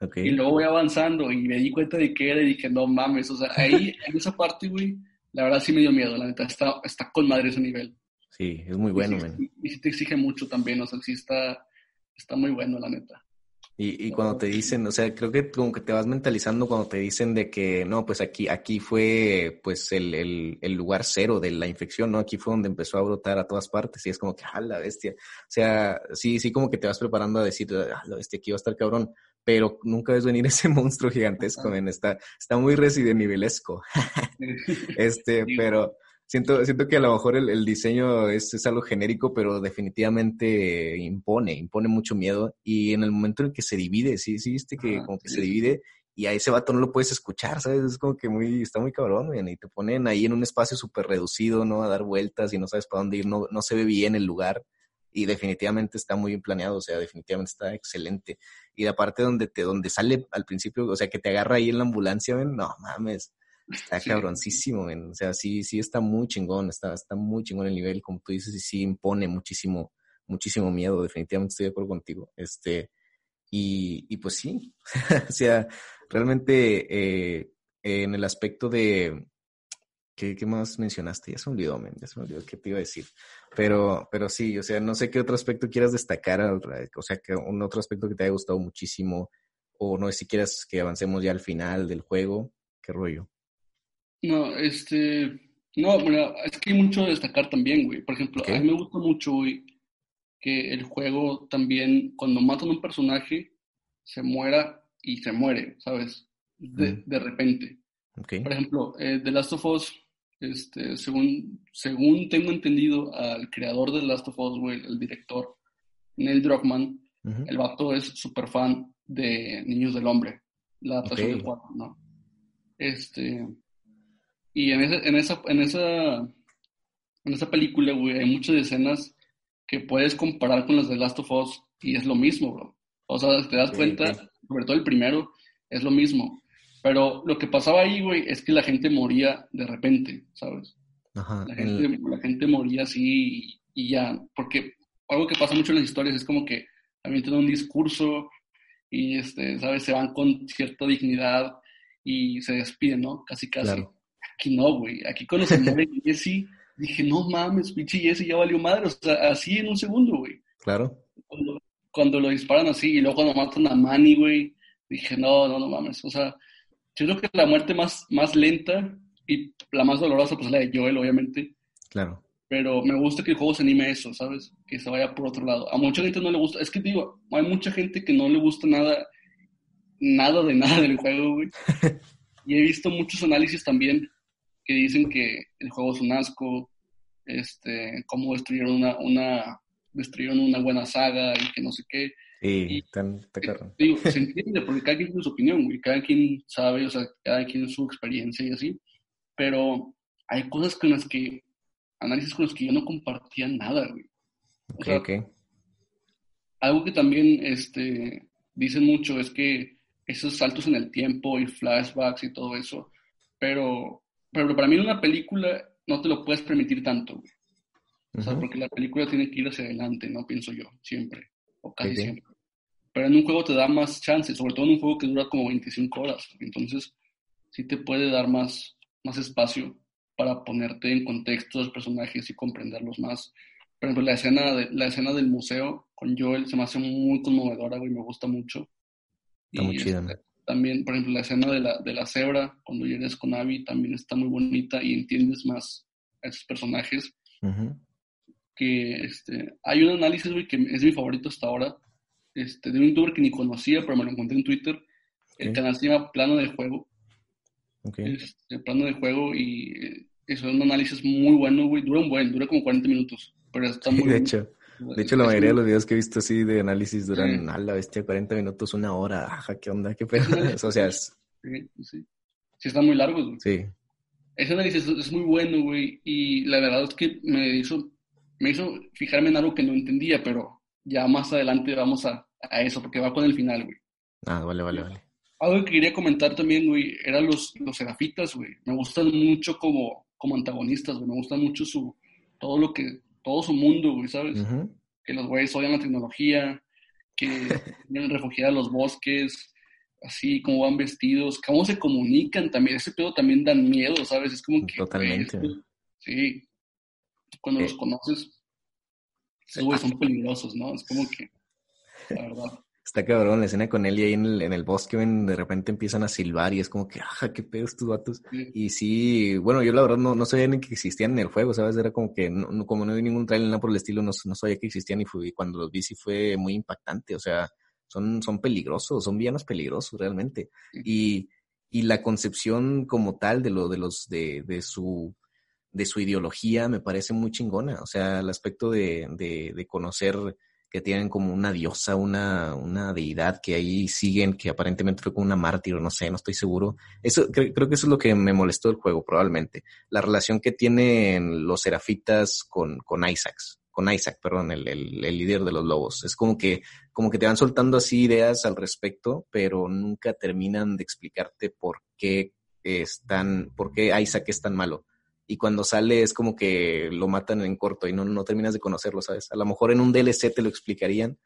Okay. Y luego voy avanzando y me di cuenta de qué era y dije, no mames, o sea, ahí, <laughs> en esa parte, güey, la verdad sí me dio miedo, la neta, está, está con madre ese nivel. Sí, es muy bueno, y, sí, y sí te exige mucho también, o sea, sí está, está muy bueno, la neta. Y, y cuando te dicen, o sea, creo que como que te vas mentalizando cuando te dicen de que no, pues aquí, aquí fue pues el, el, el lugar cero de la infección, ¿no? Aquí fue donde empezó a brotar a todas partes y es como que, ah, la bestia. O sea, sí, sí como que te vas preparando a decir, ah, la bestia, aquí va a estar cabrón, pero nunca ves venir <laughs> ese monstruo gigantesco, men. Está, está muy nivelesco. <laughs> este, pero siento, siento que a lo mejor el, diseño es, es, algo genérico, pero definitivamente impone, impone mucho miedo. Y en el momento en que se divide, sí, sí, viste que como que se divide y a ese vato no lo puedes escuchar, ¿sabes? Es como que muy, está muy cabrón, y te ponen ahí en un espacio súper reducido, ¿no? A dar vueltas y no sabes para dónde ir, no, no se ve bien el lugar y definitivamente está muy bien planeado, o sea, definitivamente está excelente. Y de aparte donde te, donde sale al principio, o sea, que te agarra ahí en la ambulancia, ven, no mames, Está cabroncísimo, O sea, sí, sí está muy chingón, está, está muy chingón el nivel, como tú dices, y sí impone muchísimo, muchísimo miedo, definitivamente estoy de acuerdo contigo. Este, y, y pues sí, <laughs> o sea, realmente eh, en el aspecto de, ¿qué, ¿qué, más mencionaste? Ya se me olvidó, ya se me olvidó qué te iba a decir. Pero, pero sí, o sea, no sé qué otro aspecto quieras destacar, o sea, que un otro aspecto que te haya gustado muchísimo, o no sé si quieras que avancemos ya al final del juego, qué rollo. No, este. No, bueno, es que hay mucho de destacar también, güey. Por ejemplo, a mí me gusta mucho, güey, que el juego también, cuando matan a un personaje, se muera y se muere, ¿sabes? De, de repente. Por ejemplo, eh, The Last of Us, este, según, según tengo entendido, al creador de The Last of Us, güey, el director, Neil Druckmann, el vato es súper fan de Niños del Hombre, la adaptación del juego, ¿no? Este, y en esa, en esa, en esa, en esa película, güey, hay muchas escenas que puedes comparar con las de Last of Us y es lo mismo, bro. O sea, te das cuenta, sobre todo el primero, es lo mismo. Pero lo que pasaba ahí, güey, es que la gente moría de repente, ¿sabes? Ajá, la, gente, la gente moría así y, ya. Porque algo que pasa mucho en las historias es como que también tienen un discurso y, este, ¿sabes? Se van con cierta dignidad y se despiden, ¿no? Casi, casi. Aquí no, güey. Aquí cuando se muere <laughs> Jesse, dije, no mames, pinche Jesse ya valió madre. O sea, así en un segundo, güey. Claro. Cuando, lo disparan así y luego cuando matan a Manny, güey, dije, no, no, no mames. O sea, yo creo que la muerte más, más lenta y la más dolorosa, pues la de Joel, obviamente. Claro. Pero me gusta que el juego se anime a eso, ¿sabes? Que se vaya por otro lado. A mucha gente no le gusta. Es que digo, hay mucha gente que no le gusta nada, nada de nada del juego, güey. <laughs> y he visto muchos análisis también que dicen que el juego es un asco, este, cómo destruyeron una, una, destruyeron una buena saga y que no sé qué. y, tan, <laughs> digo, se entiende porque cada quien tiene su opinión, y cada quien sabe, o sea, cada quien su experiencia y así, pero hay cosas con las que, análisis con los que yo no compartía nada, güey. O Algo que también este, dicen mucho es que esos saltos en el tiempo y flashbacks y todo eso, pero pero para mí en una película no te lo puedes permitir tanto, O sea, porque la película tiene que ir hacia adelante, ¿no? Pienso yo, siempre, o casi siempre. Pero en un juego te da más chances, sobre todo en un juego que dura como 25 horas. Entonces, sí te puede dar más, más espacio para ponerte en contexto a los personajes y comprenderlos más. Por ejemplo, la escena, de, la escena del museo con Joel se me hace muy conmovedora, güey, me gusta mucho. Está muy chida, este, también, por ejemplo, la escena de la, de la cebra, cuando llegas con Abby, también está muy bonita y entiendes más a esos personajes. Que este, hay un análisis, güey, que es mi favorito hasta ahora, este, de un youtuber que ni conocía, pero me lo encontré en Twitter. El canal se llama Plano de Juego. Okay. Este, plano de Juego y eh, eso es un análisis muy bueno, güey. Dura un buen, dura como 40 minutos, pero está <laughs> muy De hecho. De hecho, la mayoría de los videos que he visto así de análisis duran a la bestia 40 minutos, una hora. Ajá, ¿qué onda? ¿Qué pedo? o sea, es... Sí, sí. Sí, están muy largos, güey. Sí. Ese análisis es muy bueno, güey. Y la verdad es que me hizo, me hizo fijarme en algo que no entendía, pero ya más adelante vamos a, a eso, porque va con el final, güey. Ah, vale, vale, vale. Algo que quería comentar también, güey, eran los, los serafitas, güey. Me gustan mucho como, como antagonistas, güey. Me gusta mucho su, todo lo que todo su mundo, güey, ¿sabes? Que los güeyes odian la tecnología, que <laughs> vienen refugiados a los bosques, así como van vestidos, cómo se comunican también. Ese pedo también dan miedo, ¿sabes? Es como que. Totalmente. sí. Cuando los eh. conoces, esos güeyes son peligrosos, ¿no? Es como que. La verdad. Está cabrón la escena con él y ahí en el, en el bosque, ven, de repente empiezan a silbar y es como que, ajá, qué pedo estos vatos. Y sí, bueno, yo la verdad no, no sabía ni que existían en el juego, ¿sabes? Era como que, no, como no vi ningún trailer nada por el estilo, no, no sabía que existían y, fui, cuando los vi sí fue muy impactante, o sea, son, son peligrosos, son villanos peligrosos realmente. Y, y la concepción como tal de lo, de los, de, de su, de su ideología me parece muy chingona, o sea, el aspecto de, de, de conocer que tienen como una diosa, una, una deidad que ahí siguen, que aparentemente fue como una mártir no sé, no estoy seguro. Eso, creo, creo que eso es lo que me molestó del juego, probablemente. La relación que tienen los serafitas con, con Isaacs, con Isaac, perdón, el, el, el, líder de los lobos. Es como que, como que te van soltando así ideas al respecto, pero nunca terminan de explicarte por qué están, por qué Isaac es tan malo y cuando sale es como que lo matan en corto y no, no terminas de conocerlo, ¿sabes? A lo mejor en un DLC te lo explicarían,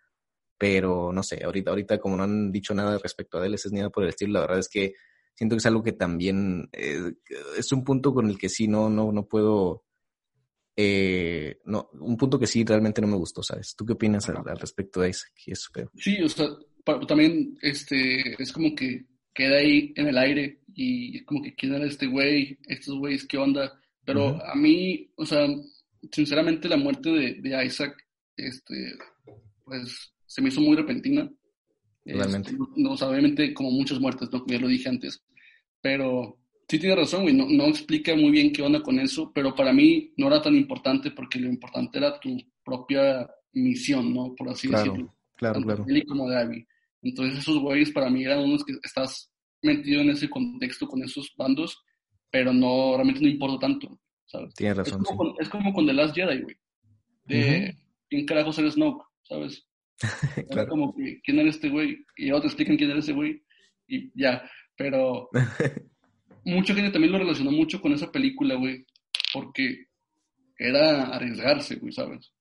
pero no sé, ahorita, ahorita como no han dicho nada respecto a DLCs ni nada por el estilo, la verdad es que siento que es algo que también eh, es un punto con el que sí no, no, no puedo, eh, no, un punto que sí realmente no me gustó, ¿sabes? ¿Tú qué opinas al, al respecto de eso? Sí, o sea, también este, es como que queda ahí en el aire y como que quién era este güey, estos güeyes, qué onda, pero a mí, o sea, sinceramente la muerte de, Isaac, este, pues se me hizo muy repentina. Realmente. Este, no, obviamente como muchas muertes, ¿no? ya lo dije antes. Pero sí tiene razón, güey, no, no explica muy bien qué onda con eso, pero para mí no era tan importante porque lo importante era tu propia misión, ¿no? Por así decirlo. Claro, claro. Él como de Abby. Entonces esos güeyes para mí eran unos que estás metido en ese contexto con esos bandos pero no, realmente no importa tanto, ¿sabes? Tienes razón, es como, con, es como con The Last Jedi, güey. De quién carajos era Snoke, ¿sabes? <laughs> claro. Como que, ¿quién era este güey? Y ahora te explican quién era ese güey y ya, pero <laughs> mucha gente también lo relacionó mucho con esa película, güey, porque era arriesgarse, güey, ¿sabes?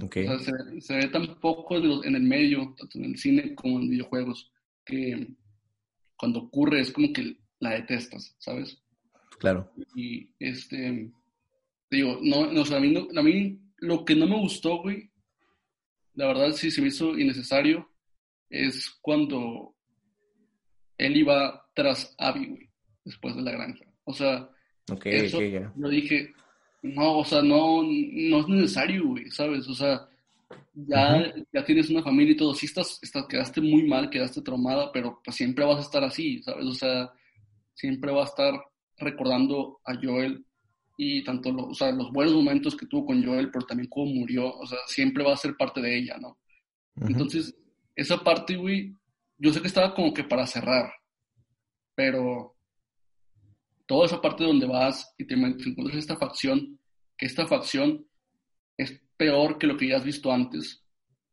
Okay. O sea, se, se, ve tan poco en el medio, tanto en el cine como en videojuegos, que cuando ocurre es como que la detestas, ¿sabes? Claro. Y este, digo, no, no o sea, a, mí a mí lo que no me gustó, güey, la verdad sí se me hizo innecesario, es cuando él iba tras Abby, güey, después de la granja. O sea, okay, eso, okay, yeah. yo dije, no, o sea, no, no es necesario, güey, ¿sabes? O sea, ya, uh -huh. ya tienes una familia y todo, sí estás, estás, quedaste muy mal, quedaste traumada, pero pues siempre vas a estar así, ¿sabes? O sea, siempre va a estar recordando a Joel y tanto lo, o sea, los buenos momentos que tuvo con Joel, pero también cómo murió, o sea, siempre va a ser parte de ella, ¿no? Uh -huh. Entonces, esa parte, güey, yo sé que estaba como que para cerrar, pero toda esa parte donde vas y te encuentras esta facción, que esta facción es peor que lo que ya has visto antes,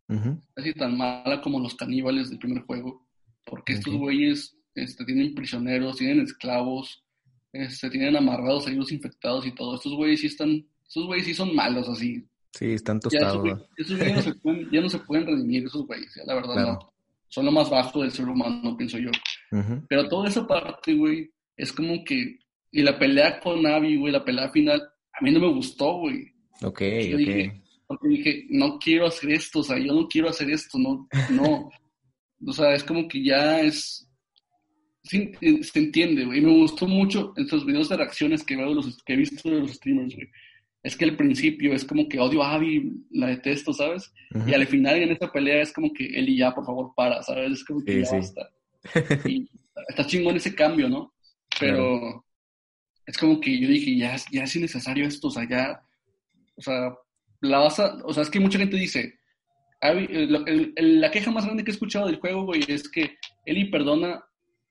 uh -huh. así tan mala como los caníbales del primer juego, porque estos güeyes este, tienen prisioneros, tienen esclavos, este, tienen amarrados ahí los infectados y todo. Estos güeyes sí están, estos güeyes sí son malos así. Sí, están tostados. Ya, esos güeyes no se <laughs> pueden, ya no se pueden redimir, esos güeyes, ya, la verdad claro. no. Son lo más bajo del ser humano, pienso yo. Uh -huh. Pero toda esa parte, güey, es como que, y la pelea con Navi, güey, la pelea final, a mí no me gustó, güey. Ok, yo ok. Dije, porque dije, no quiero hacer esto, o sea, yo no quiero hacer esto, no, no. <laughs> o sea, es como que ya es, sí, se entiende, güey. Me gustó mucho en estos videos de reacciones que, veo los, que he visto de los streamers, güey. Es que al principio es como que odio a Abby, la detesto, ¿sabes? Uh -huh. Y al final en esta pelea es como que él y ya, por favor, para, ¿sabes? Es como que sí, ya sí. basta. <laughs> y está chingón ese cambio, ¿no? Pero claro. es como que yo dije, ya, ya es innecesario esto, o sea, ya, o sea, la vas a, o sea, es que mucha gente dice, Abby, el, el, el, la queja más grande que he escuchado del juego, güey, es que Ellie perdona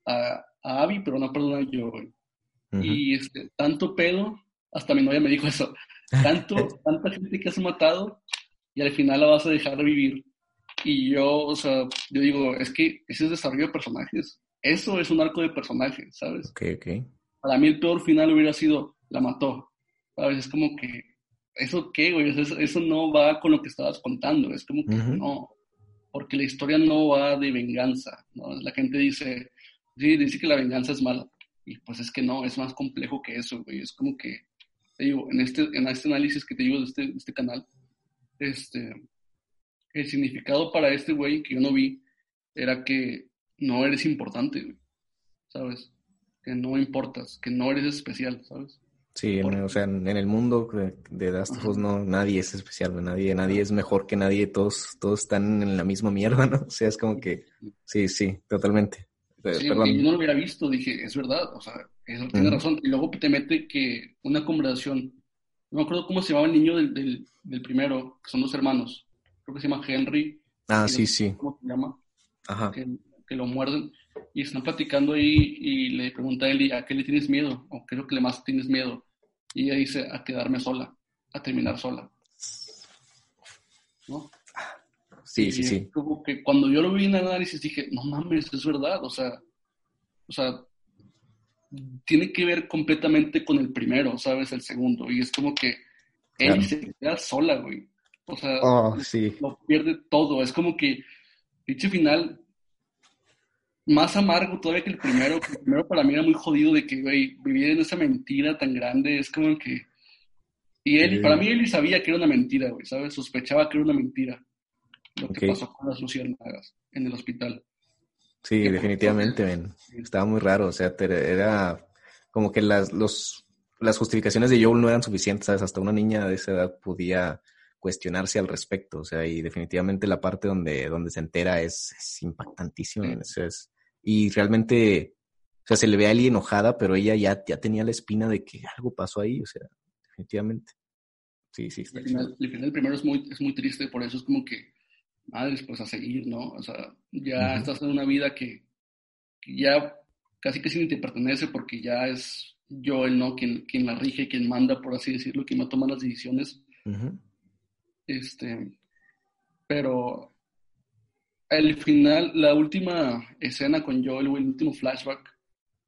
a, a Abby, pero no perdona a yo, güey. Uh -huh. Y este, tanto pedo, hasta mi novia me dijo eso, <laughs> tanto, tanta gente que has matado y al final la vas a dejar vivir. Y yo, o sea, yo digo, es que ese es desarrollo de personajes. Eso es un arco de personajes, ¿sabes? Ok, ok. Para mí el peor final hubiera sido, la mató. ¿Sabes? Es como que, ¿eso qué, güey? Eso, eso no va con lo que estabas contando. Es como que uh -huh. no. Porque la historia no va de venganza, ¿no? La gente dice, sí, dice que la venganza es mala. Y pues es que no, es más complejo que eso, güey. Es como que, te digo, en este, en este análisis que te digo de este, de este canal, este, el significado para este güey que yo no vi era que no eres importante, ¿sabes? Que no importas, que no eres especial, ¿sabes? Sí, o sea, en, el mundo de, Last no, nadie es especial, nadie, nadie es mejor que nadie, todos, todos están en la misma mierda, ¿no? O sea, es como que, sí, sí, totalmente. Sí, yo no lo hubiera visto, dije, es verdad, o sea, eso tiene razón. Y luego te mete que una conversación, no me acuerdo cómo se llamaba el niño del, del, del primero, que son dos hermanos, creo que se llama Henry. Ah, sí, sí. ¿Cómo se llama? Ajá. Que, que, lo muerden. Y están platicando ahí y le pregunta a Eli, ¿a qué le tienes miedo? ¿O qué es lo que le más tienes miedo? Y ella dice, a quedarme sola, a terminar sola. ¿No? Sí, sí, sí. Como que cuando yo lo vi en el análisis dije, no mames, es verdad, o sea, o sea, tiene que ver completamente con el primero, ¿sabes? El segundo. Y es como que él se queda sola, güey. O sea, oh, sí. lo pierde todo. Es como que, dicho final, más amargo todavía que el primero. el primero para mí era muy jodido de que, güey, vivir en esa mentira tan grande. Es como que. Y él, para mí, él sabía que era una mentira, güey, ¿sabes? Sospechaba que era una mentira. Lo que pasó con las luciérnagas en el hospital. Sí, definitivamente. Estaba muy raro. O sea, era como que las, los, las justificaciones de Joel no eran suficientes, ¿sabes? Hasta una niña de esa edad podía cuestionarse al respecto. O sea, y definitivamente la parte donde, donde se entera es, es impactantísima. es, y realmente, o sea, se le ve a Ali enojada, pero ella ya, ya tenía la espina de que algo pasó ahí, o sea, definitivamente. Sí, sí. el, final, el final primero es muy, es muy triste, por eso es como que, madres, pues a seguir, ¿no? O sea, ya estás en una vida que, ya casi que sin te pertenece porque ya es yo el no quien, quien la rige, quien manda, por así decirlo, quien va a tomar las decisiones. Este, pero el final, la última escena con Joel, el último flashback,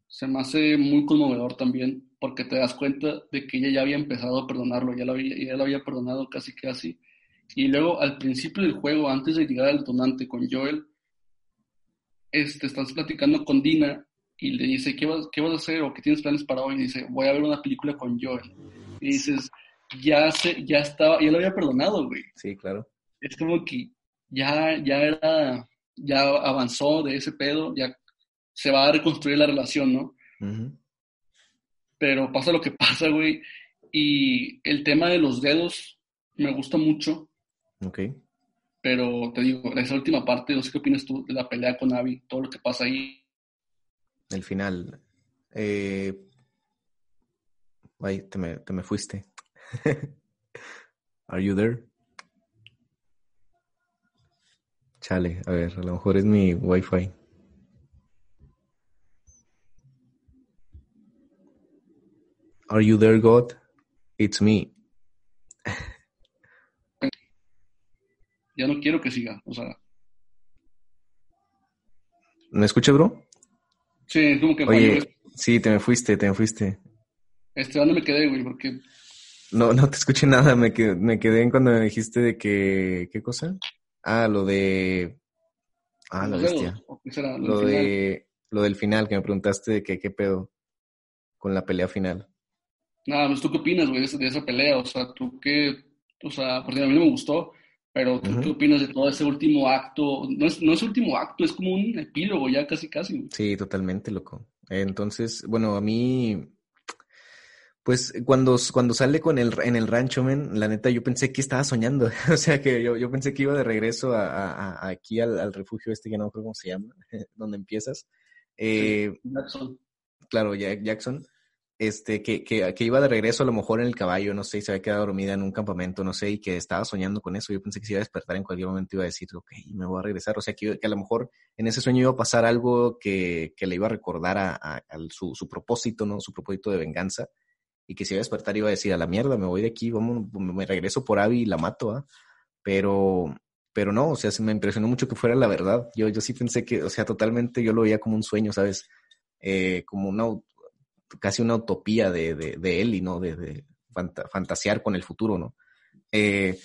se me hace muy conmovedor también, porque te das cuenta de que ella ya había empezado a perdonarlo, ya lo había, ya lo había perdonado casi casi. Y luego al principio del juego, antes de llegar al detonante con Joel, este, estás platicando con Dina y le dice, ¿qué vas, ¿qué vas a hacer o qué tienes planes para hoy? Y dice, voy a ver una película con Joel. Y dices, ya, se, ya estaba, ya lo había perdonado, güey. Sí, claro. Es como que ya, ya era, ya avanzó de ese pedo, ya se va a reconstruir la relación, ¿no? Pero pasa lo que <laughs> pasa, güey. Y el tema de los dedos me gusta mucho. Ok. Pero te digo, esa última parte, no sé qué opinas tú de la pelea con Abby, todo lo que pasa ahí. El final. Eh... Ay, te me, te me fuiste. <laughs> Are you there? Chale, a ver, a lo mejor es mi wifi. Are you there, God? It's me. Ya no quiero que siga, o sea. ¿Me escuchas, bro? Sí, como que... Oye, sí, te me fuiste, te me fuiste. Este, ¿dónde me quedé, güey? Porque... No, no te escuché nada, me quedé, me quedé en cuando me dijiste de que... ¿Qué cosa? Ah, lo de. Ah, la bestia. Lo, de. Lo del final, que me preguntaste de que qué pedo con la pelea final. Nada, pues tú qué opinas, güey, de, esa pelea. O sea, tú qué. O sea, porque a mí no me gustó. Pero tú qué opinas de todo ese último acto. No es, no es último acto, es como un epílogo ya casi, casi. Sí, totalmente, loco. Entonces, bueno, a mí pues cuando, cuando sale con el, en el rancho, men, la neta, yo pensé que estaba soñando. <laughs> o sea, que yo, yo pensé que iba de regreso a, aquí al, refugio este que no creo cómo se llama, <laughs> donde empiezas. Eh, Jackson. Claro, Jackson. Este, que, que, que, iba de regreso a lo mejor en el caballo, no sé, y se había quedado dormida en un campamento, no sé, y que estaba soñando con eso. Yo pensé que se iba a despertar en cualquier momento iba a decir, ok, me voy a regresar. O sea, que, que a lo mejor en ese sueño iba a pasar algo que, le iba a recordar a, su, su propósito, ¿no? Su propósito de venganza y que si iba a despertar iba a decir a la mierda, me voy de aquí, vamos, me regreso por Abby y la mato, ¿ah? Pero, pero no, o sea, se me impresionó mucho que fuera la verdad. Yo, yo sí pensé que, o sea, totalmente yo lo veía como un sueño, ¿sabes? Eh, como una, casi una utopía de, de, de y no de, de fantasear con el futuro, ¿no? Eh,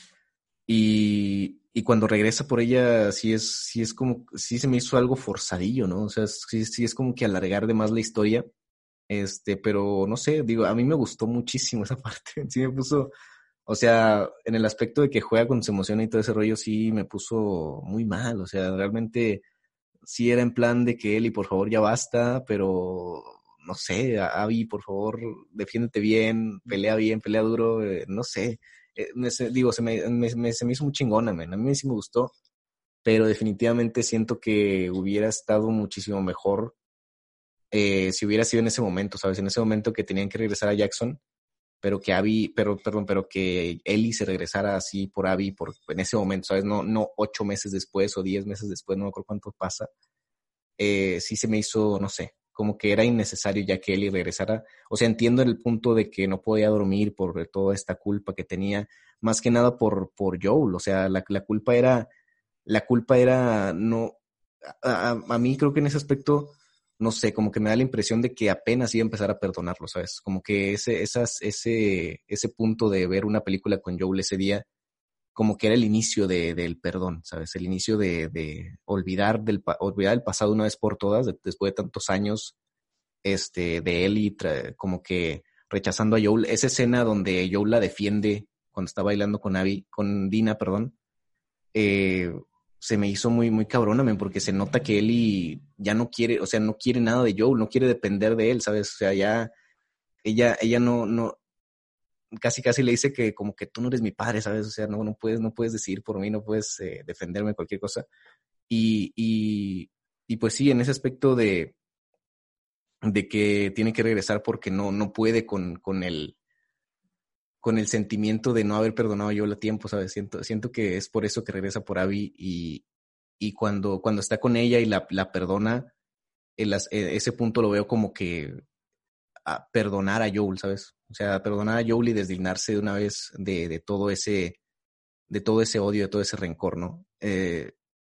y, y, cuando regresa por ella, sí es, sí es como, sí se me hizo algo forzadillo, ¿no? O sea, sí, sí es como que alargar de más la historia este, pero no sé, digo, a mí me gustó muchísimo <laughs> esa parte. Sí me puso, o sea, en el aspecto de que juega con su emoción y todo ese rollo, sí me puso muy mal. O sea, realmente sí era en plan de que Eli, por favor, ya basta, pero no sé, Abby, por favor, defiéndete bien, pelea bien, pelea duro, eh, no sé. Eh, digo, se me, se me hizo muy chingona, man. A mí sí me gustó, pero definitivamente siento que hubiera estado muchísimo mejor eh, si hubiera sido en ese momento, ¿sabes? En ese momento que tenían que regresar a Jackson, pero que Abby, pero, perdón, pero que Ellie se regresara así por Abby por, en ese momento, ¿sabes? No, no ocho meses después o diez meses después, no me acuerdo cuánto pasa. Eh, sí se me hizo, no sé, como que era innecesario ya que Ellie regresara. O sea, entiendo el punto de que no podía dormir por toda esta culpa que tenía, más que nada por, por Joel. O sea, la, la culpa era, la culpa era no, a, a, mí creo que en ese aspecto, no sé, como que me da la impresión de que apenas iba a empezar a perdonarlo, ¿sabes? Como que ese, esas, ese, ese punto de ver una película con Joel ese día, como que era el inicio de, del perdón, ¿sabes? El inicio de, de olvidar, del, olvidar el pasado una vez por todas, después de tantos años este, de él y como que rechazando a Joel. Esa escena donde Joel la defiende cuando está bailando con Abby, con Dina, perdón, eh, se me hizo muy, muy cabrona, porque se nota que Ellie ya no quiere, o sea, no quiere nada de Joel, no quiere depender de él, ¿sabes? O sea, ya, ella, ella no, no, casi casi le dice que como que tú no eres mi padre, ¿sabes? O sea, no, no puedes, no puedes decir por mí, no puedes eh, defenderme cualquier cosa. Y, y, y, pues sí, en ese aspecto de, de que tiene que regresar porque no, no puede con, con el con el sentimiento de no haber perdonado yo a tiempo, ¿sabes? Siento, siento que es por eso que regresa por Abby y, y cuando, cuando está con ella y la, la perdona, las, e, ese punto lo veo como que a perdonar a Joel, ¿sabes? O sea, perdonar a Joel y desdignarse de una vez de, de, todo ese de todo ese odio, de todo ese rencor, ¿no? Eh,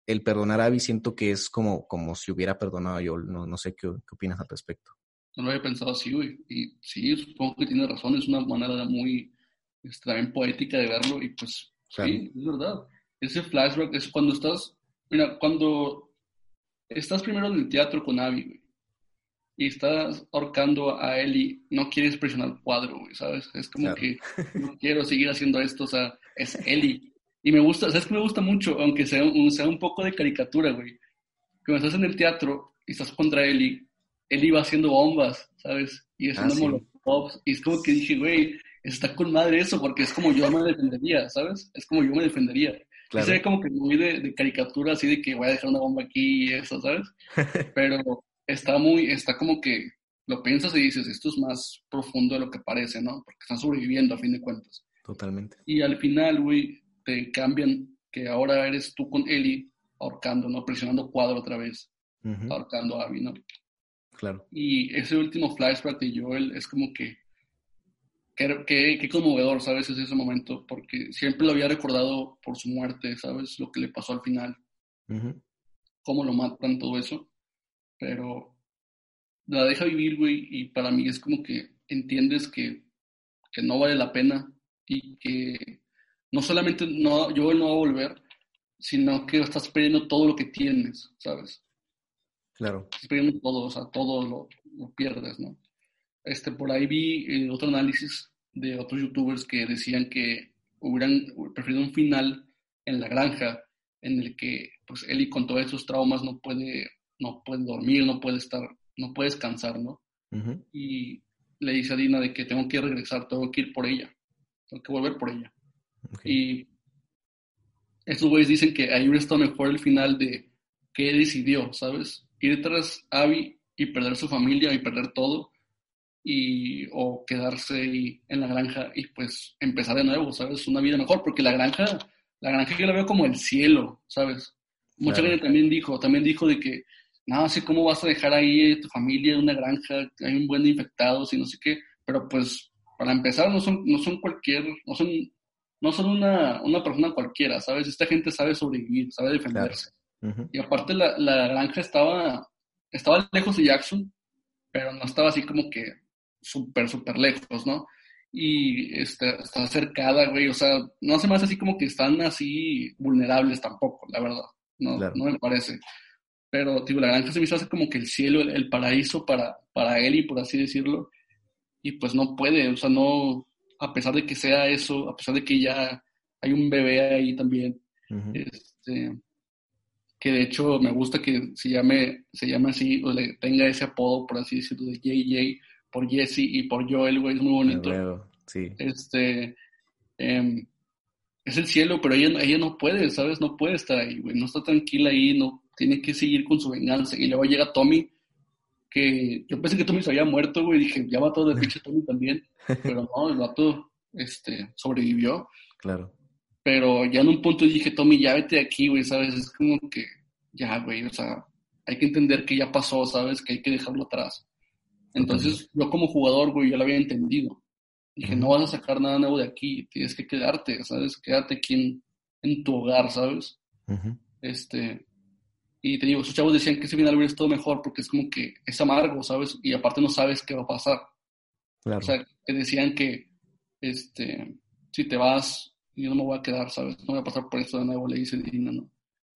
el perdonar a Abby siento que es como, como si hubiera perdonado a Joel. No, no sé qué, qué opinas al respecto. No lo había pensado así, güey. Y sí, supongo que tiene razón. Es una manera muy este, también poética de verlo. Y pues, sí, es verdad. Ese flashback es cuando estás, mira, cuando estás primero en el teatro con Abby, güey y estás ahorcando a él y no quieres presionar el cuadro, güey, ¿sabes? Es como que no quiero seguir haciendo esto, o sea, es Eli. Y me gusta, ¿sabes que me gusta mucho? Aunque sea un, sea un poco de caricatura, güey. Cuando estás en el teatro y estás contra Eli, Eli va haciendo bombas, ¿sabes? Y haciendo ah, molotovs. Y es como que dije, güey, está con madre eso, porque es como yo me defendería, ¿sabes? Es como yo me defendería. Claro. Se ve como que muy de, de, caricatura, así de que voy a dejar una bomba aquí y eso, ¿sabes? <laughs> Pero está muy, está como que lo piensas y dices, esto es más profundo de lo que parece, ¿no? Porque están sobreviviendo a fin de cuentas. Totalmente. Y al final, güey, te cambian que ahora eres tú con Eli ahorcando, ¿no? Presionando cuadro otra vez, ahorcando a Abby, ¿no? Claro. Y ese último flashback de Joel es como que, qué, qué, conmovedor, ¿sabes? Es ese momento, porque siempre lo había recordado por su muerte, ¿sabes? Lo que le pasó al final. Cómo lo matan, todo eso pero la deja vivir, güey, y para mí es como que entiendes que, que no vale la pena y que no solamente no, yo no va a volver, sino que estás perdiendo todo lo que tienes, ¿sabes? Claro. Estás perdiendo todo, o sea, todo lo, lo pierdes, ¿no? Este, por ahí vi eh, otro análisis de otros youtubers que decían que hubieran preferido un final en la granja en el que pues Eli con todos esos traumas no puede no puede dormir, no puede estar, no puede descansar, ¿no? Y le dice a Dina de que tengo que regresar, tengo que ir por ella, tengo que volver por ella. Y estos güeyes dicen que ahí hubiera estado mejor el final de que decidió, ¿sabes? Ir tras Abby y perder su familia y perder todo, y, o quedarse en la granja y pues empezar de nuevo, ¿sabes? Una vida mejor, porque la granja, la granja yo la veo como el cielo, ¿sabes? Mucha gente también dijo, también dijo de que no sé cómo vas a dejar ahí tu familia en una granja, hay un buen de infectados y no sé qué, pero pues para empezar no son, no son cualquier, no son, no son una, una persona cualquiera, ¿sabes? Esta gente sabe sobrevivir, sabe defenderse. Y aparte la, la, granja estaba, estaba lejos de Jackson, pero no estaba así como que súper, súper lejos, ¿no? Y este, está cercada, güey, o sea, no se me hace así como que están así vulnerables tampoco, la verdad, no, no me parece. Pero, digo, la granja se me hizo hace como que el cielo, el, paraíso para, para él y por así decirlo. Y pues no puede, o sea, no, a pesar de que sea eso, a pesar de que ya hay un bebé ahí también, este, que de hecho me gusta que se llame, se llame así, o le tenga ese apodo, por así decirlo, de JJ, por Jesse y por Joel, güey, es muy bonito. sí. Este, em, es el cielo, pero ella, ella no puede, ¿sabes? No puede estar ahí, güey, no está tranquila ahí, no, tiene que seguir con su venganza. Y luego llega Tommy, que yo pensé que Tommy se había muerto, güey, dije, ya va todo de pinche Tommy también, <laughs> pero no, el vato, este, sobrevivió. Claro. Pero ya en un punto dije, Tommy, ya vete de aquí, güey, ¿sabes? Es como que, ya, güey, o sea, hay que entender que ya pasó, ¿sabes? Que hay que dejarlo atrás. Entonces, yo como jugador, güey, yo lo había entendido. Dije, no vas a sacar nada nuevo de aquí, tienes que quedarte, ¿sabes? Quédate aquí en, tu hogar, ¿sabes? Este, y te digo, esos chavos decían que ese final hubiera estado mejor porque es como que es amargo, ¿sabes? Y aparte no sabes qué va a pasar. Claro. O sea, te decían que, este, si te vas, yo no me voy a quedar, ¿sabes? No voy a pasar por esto de nuevo, le dice Dina, ¿no?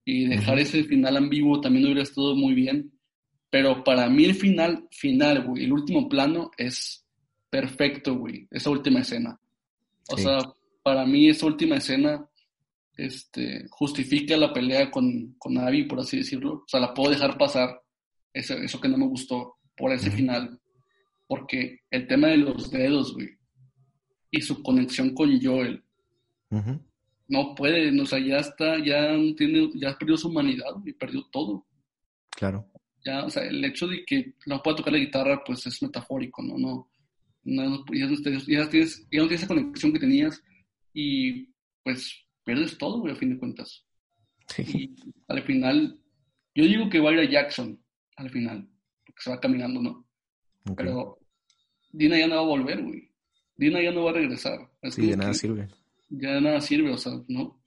Y dejar ese final ambiguo también hubiera estado muy bien. Pero para mí el final, final, güey, el último plano es perfecto, güey. Esa última escena. O sea, para mí esa última escena este, justifica la pelea con, con Abby, por así decirlo. O sea, la puedo dejar pasar, eso, eso que no me gustó, por ese final. Porque el tema de los dedos, güey, y su conexión con Joel, no puede, o sea, ya está, ya tiene, ya perdió su humanidad y perdió todo. Claro. Ya, o sea, el hecho de que no pueda tocar la guitarra, pues es metafórico, ¿no? No, no ya, no tienes, ya no tienes esa conexión que tenías y pues pierdes todo, güey, a fin de cuentas. Y al final, yo digo que va a ir a Jackson, al final, porque se va caminando, ¿no? Pero Dina ya no va a volver, güey. Dina ya no va a regresar. sí, de nada sirve. Ya de nada sirve, o sea, ¿no?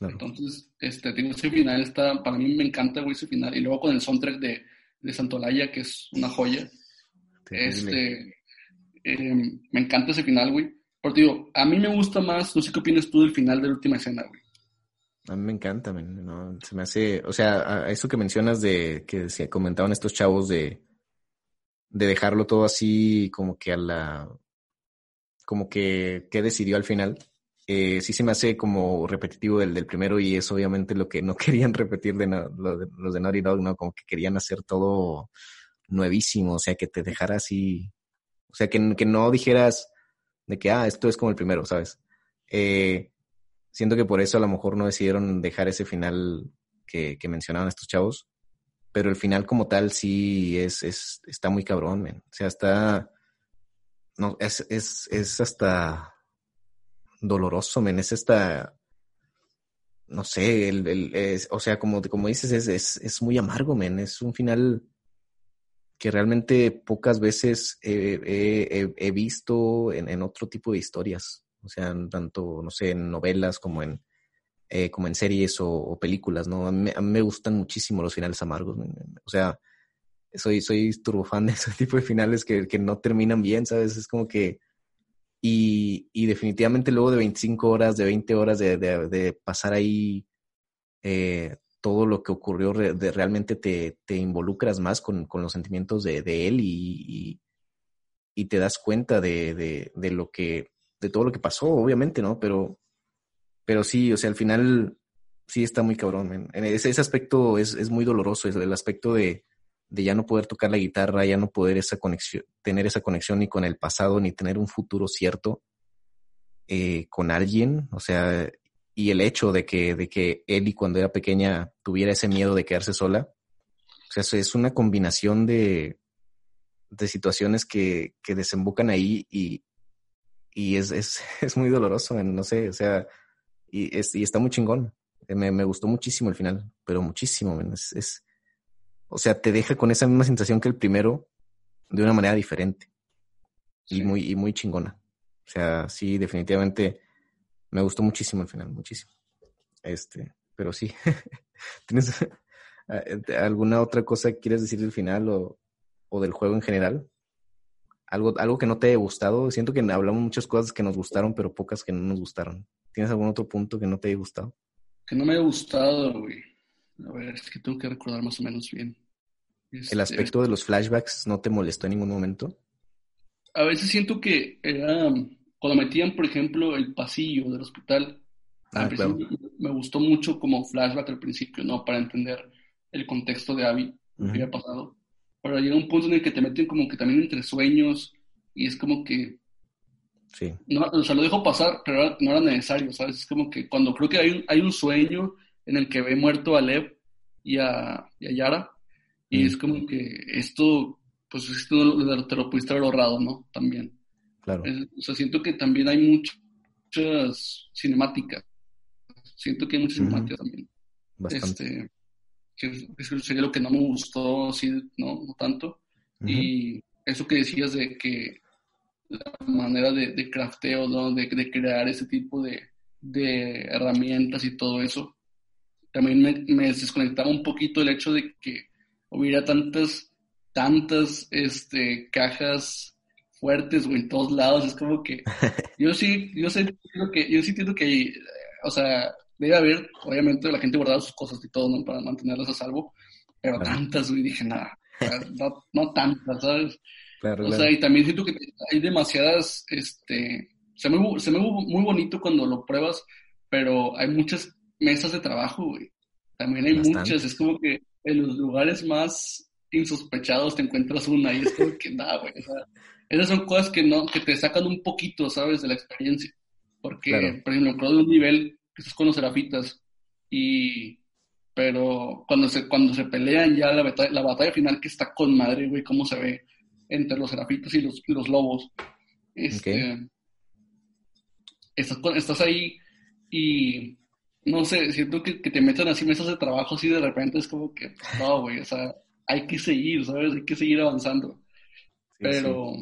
Entonces, este, tengo ese final, está, para mí me encanta, güey, ese final. Y luego con el soundtrack de, de Santolaya, que es una joya. Este, eh, me encanta ese final, güey. Pero digo, a mí me gusta más, no sé qué opinas tú del final de la última escena, güey. A mí me encanta, ¿no? Se me hace, o sea, a eso que mencionas de que se comentaban estos chavos de, de dejarlo todo así como que a la, como que, ¿qué decidió al final? Eh, sí se me hace como repetitivo del, del primero y es obviamente lo que no <laughs> querían repetir de, los de Naughty Dog, ¿no? Como que querían hacer todo nuevísimo, o sea, que te dejara así, o sea, que no dijeras, de que, ah, esto es como el primero, ¿sabes? Eh, siento que por eso a lo mejor no decidieron dejar ese final que, mencionaban estos chavos, pero el final como tal sí es, es está muy cabrón, O sea, está, no, es, es, es hasta doloroso, men, es hasta, no sé, el, el o sea, como, como dices, es, es, es muy amargo, men, es un final que realmente pocas veces he, visto en, otro tipo de historias, o sea, tanto, no sé, en novelas como en, eh, como en series o, películas, ¿no? A mí, me gustan muchísimo los finales amargos, o sea, soy, soy turbofan de <laughs> ese tipo de finales que, no terminan bien, ¿sabes? Es como que... Y, definitivamente luego de 25 horas, de 20 horas de, pasar ahí eh, todo lo que ocurrió realmente te, te, involucras más con, con los sentimientos de, de él y, y, te das cuenta de, de, lo que, de todo lo que pasó, obviamente, ¿no? Pero, pero sí, o sea, al final sí está muy cabrón, ese, ese aspecto es, es, muy doloroso, es el aspecto de, de ya no poder tocar la guitarra, ya no poder esa conexión, tener esa conexión ni con el pasado, ni tener un futuro cierto eh, con alguien, o sea, y el hecho de que, de que Ellie cuando era pequeña tuviera ese miedo de quedarse sola, o sea, es una combinación de, de situaciones que, que desembocan ahí y, y es, es, <laughs> es, muy doloroso, no sé, o sea, y, es, y está muy chingón. Me, me, gustó muchísimo el final, pero muchísimo, es, es, o sea, te deja con esa misma sensación que el primero, de una manera diferente y muy, y muy chingona. O sea, sí, definitivamente me gustó muchísimo el final, muchísimo. Este, pero sí. <laughs> ¿Tienes eh, alguna otra cosa que quieres decir del final o, o, del juego en general? Algo, algo que no te haya gustado. Siento que hablamos muchas cosas que nos gustaron, pero pocas que no nos gustaron. ¿Tienes algún otro punto que no te haya gustado? Que no me haya gustado, güey. A ver, es que tengo que recordar más o menos bien. ¿El este, aspecto de los flashbacks no te molestó en ningún momento? A veces siento que era cuando metían, por ejemplo, el pasillo del hospital, Ah, me gustó mucho como flashback al principio, ¿no? Para entender el contexto de Abby, lo que había pasado. Pero llega un punto en el que te meten como que también entre sueños y es como que... Sí. No, o sea, lo dejo pasar, pero no era necesario, ¿sabes? Es como que cuando creo que hay un, hay un sueño en el que ve muerto a Lev y a, Yara, y es como que esto, pues esto te lo pudiste haber ahorrado, ¿no? También. Claro. o sea, siento que también hay muchas cinemáticas. Siento que hay muchas cinemáticas también. Bastante. Este, que sería lo que no me gustó, sí, no, no tanto. Y eso que decías de que la manera de, de crafteo, ¿no? de, de, crear ese tipo de, de, herramientas y todo eso, también me, me, desconectaba un poquito el hecho de que hubiera tantas, tantas este, cajas fuertes, o en todos lados. Es como que <laughs> yo sí, yo sé, que, yo sí entiendo que, o sea, debe haber, obviamente, la gente guardado sus cosas y todo, ¿no? Para mantenerlas a salvo, pero tantas, güey, dije, nada, no, no, tantas, ¿sabes? o sea, y también siento que hay demasiadas, este, se me, se me muy bonito cuando lo pruebas, pero hay muchas mesas de trabajo, güey. También hay muchas, es como que en los lugares más insospechados te encuentras una y es como que nada, güey, o sea, esas son cosas que no, que te sacan un poquito, ¿sabes? De la experiencia. Porque, por ejemplo, de un nivel que estás con los serafitas y pero cuando se cuando se pelean ya la batalla, la batalla final que está con madre, güey, cómo se ve entre los serafitas y los, los lobos. Este, estás, estás ahí y no sé, siento que, que, te meten así mesas de trabajo así de repente es como que no, güey, o sea, hay que seguir, ¿sabes? Hay que seguir avanzando. pero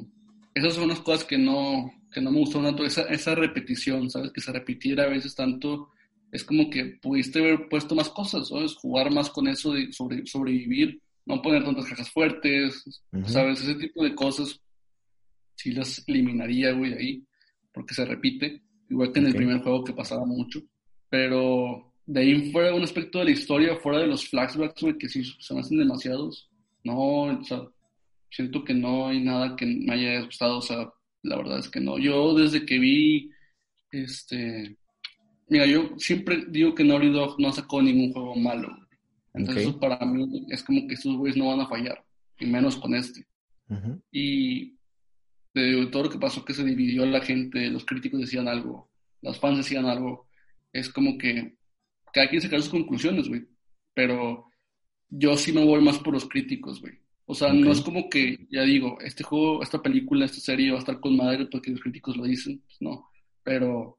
esas son unas cosas que no, que no me gustó tanto, esa, esa repetición, ¿sabes? Que se repitiera a veces tanto, es como que pudiste haber puesto más cosas, ¿sabes? Jugar más con eso de sobre, sobrevivir, no poner tantas cajas fuertes, ¿sabes? Ese tipo de cosas sí las eliminaría, güey, ahí, porque se repite, igual que en el primer juego que pasaba mucho, pero de ahí fuera un aspecto de la historia, fuera de los flashbacks, güey, que sí se me hacen demasiados, no, o sea, siento que no hay nada que me haya gustado, o sea, la verdad es que no. Yo desde que vi, este, mira, yo siempre digo que Naughty Dog no sacó ningún juego malo. Entonces para mí es como que estos güeyes no van a fallar, y menos con este. Y de todo lo que pasó, que se dividió la gente, los críticos decían algo, los fans decían algo, es como que cada quien saca sus conclusiones, güey. Pero yo sí me voy más por los críticos, güey. O sea, no es como que, ya digo, este juego, esta película, esta serie va a estar con madre porque los críticos lo dicen, pues no. Pero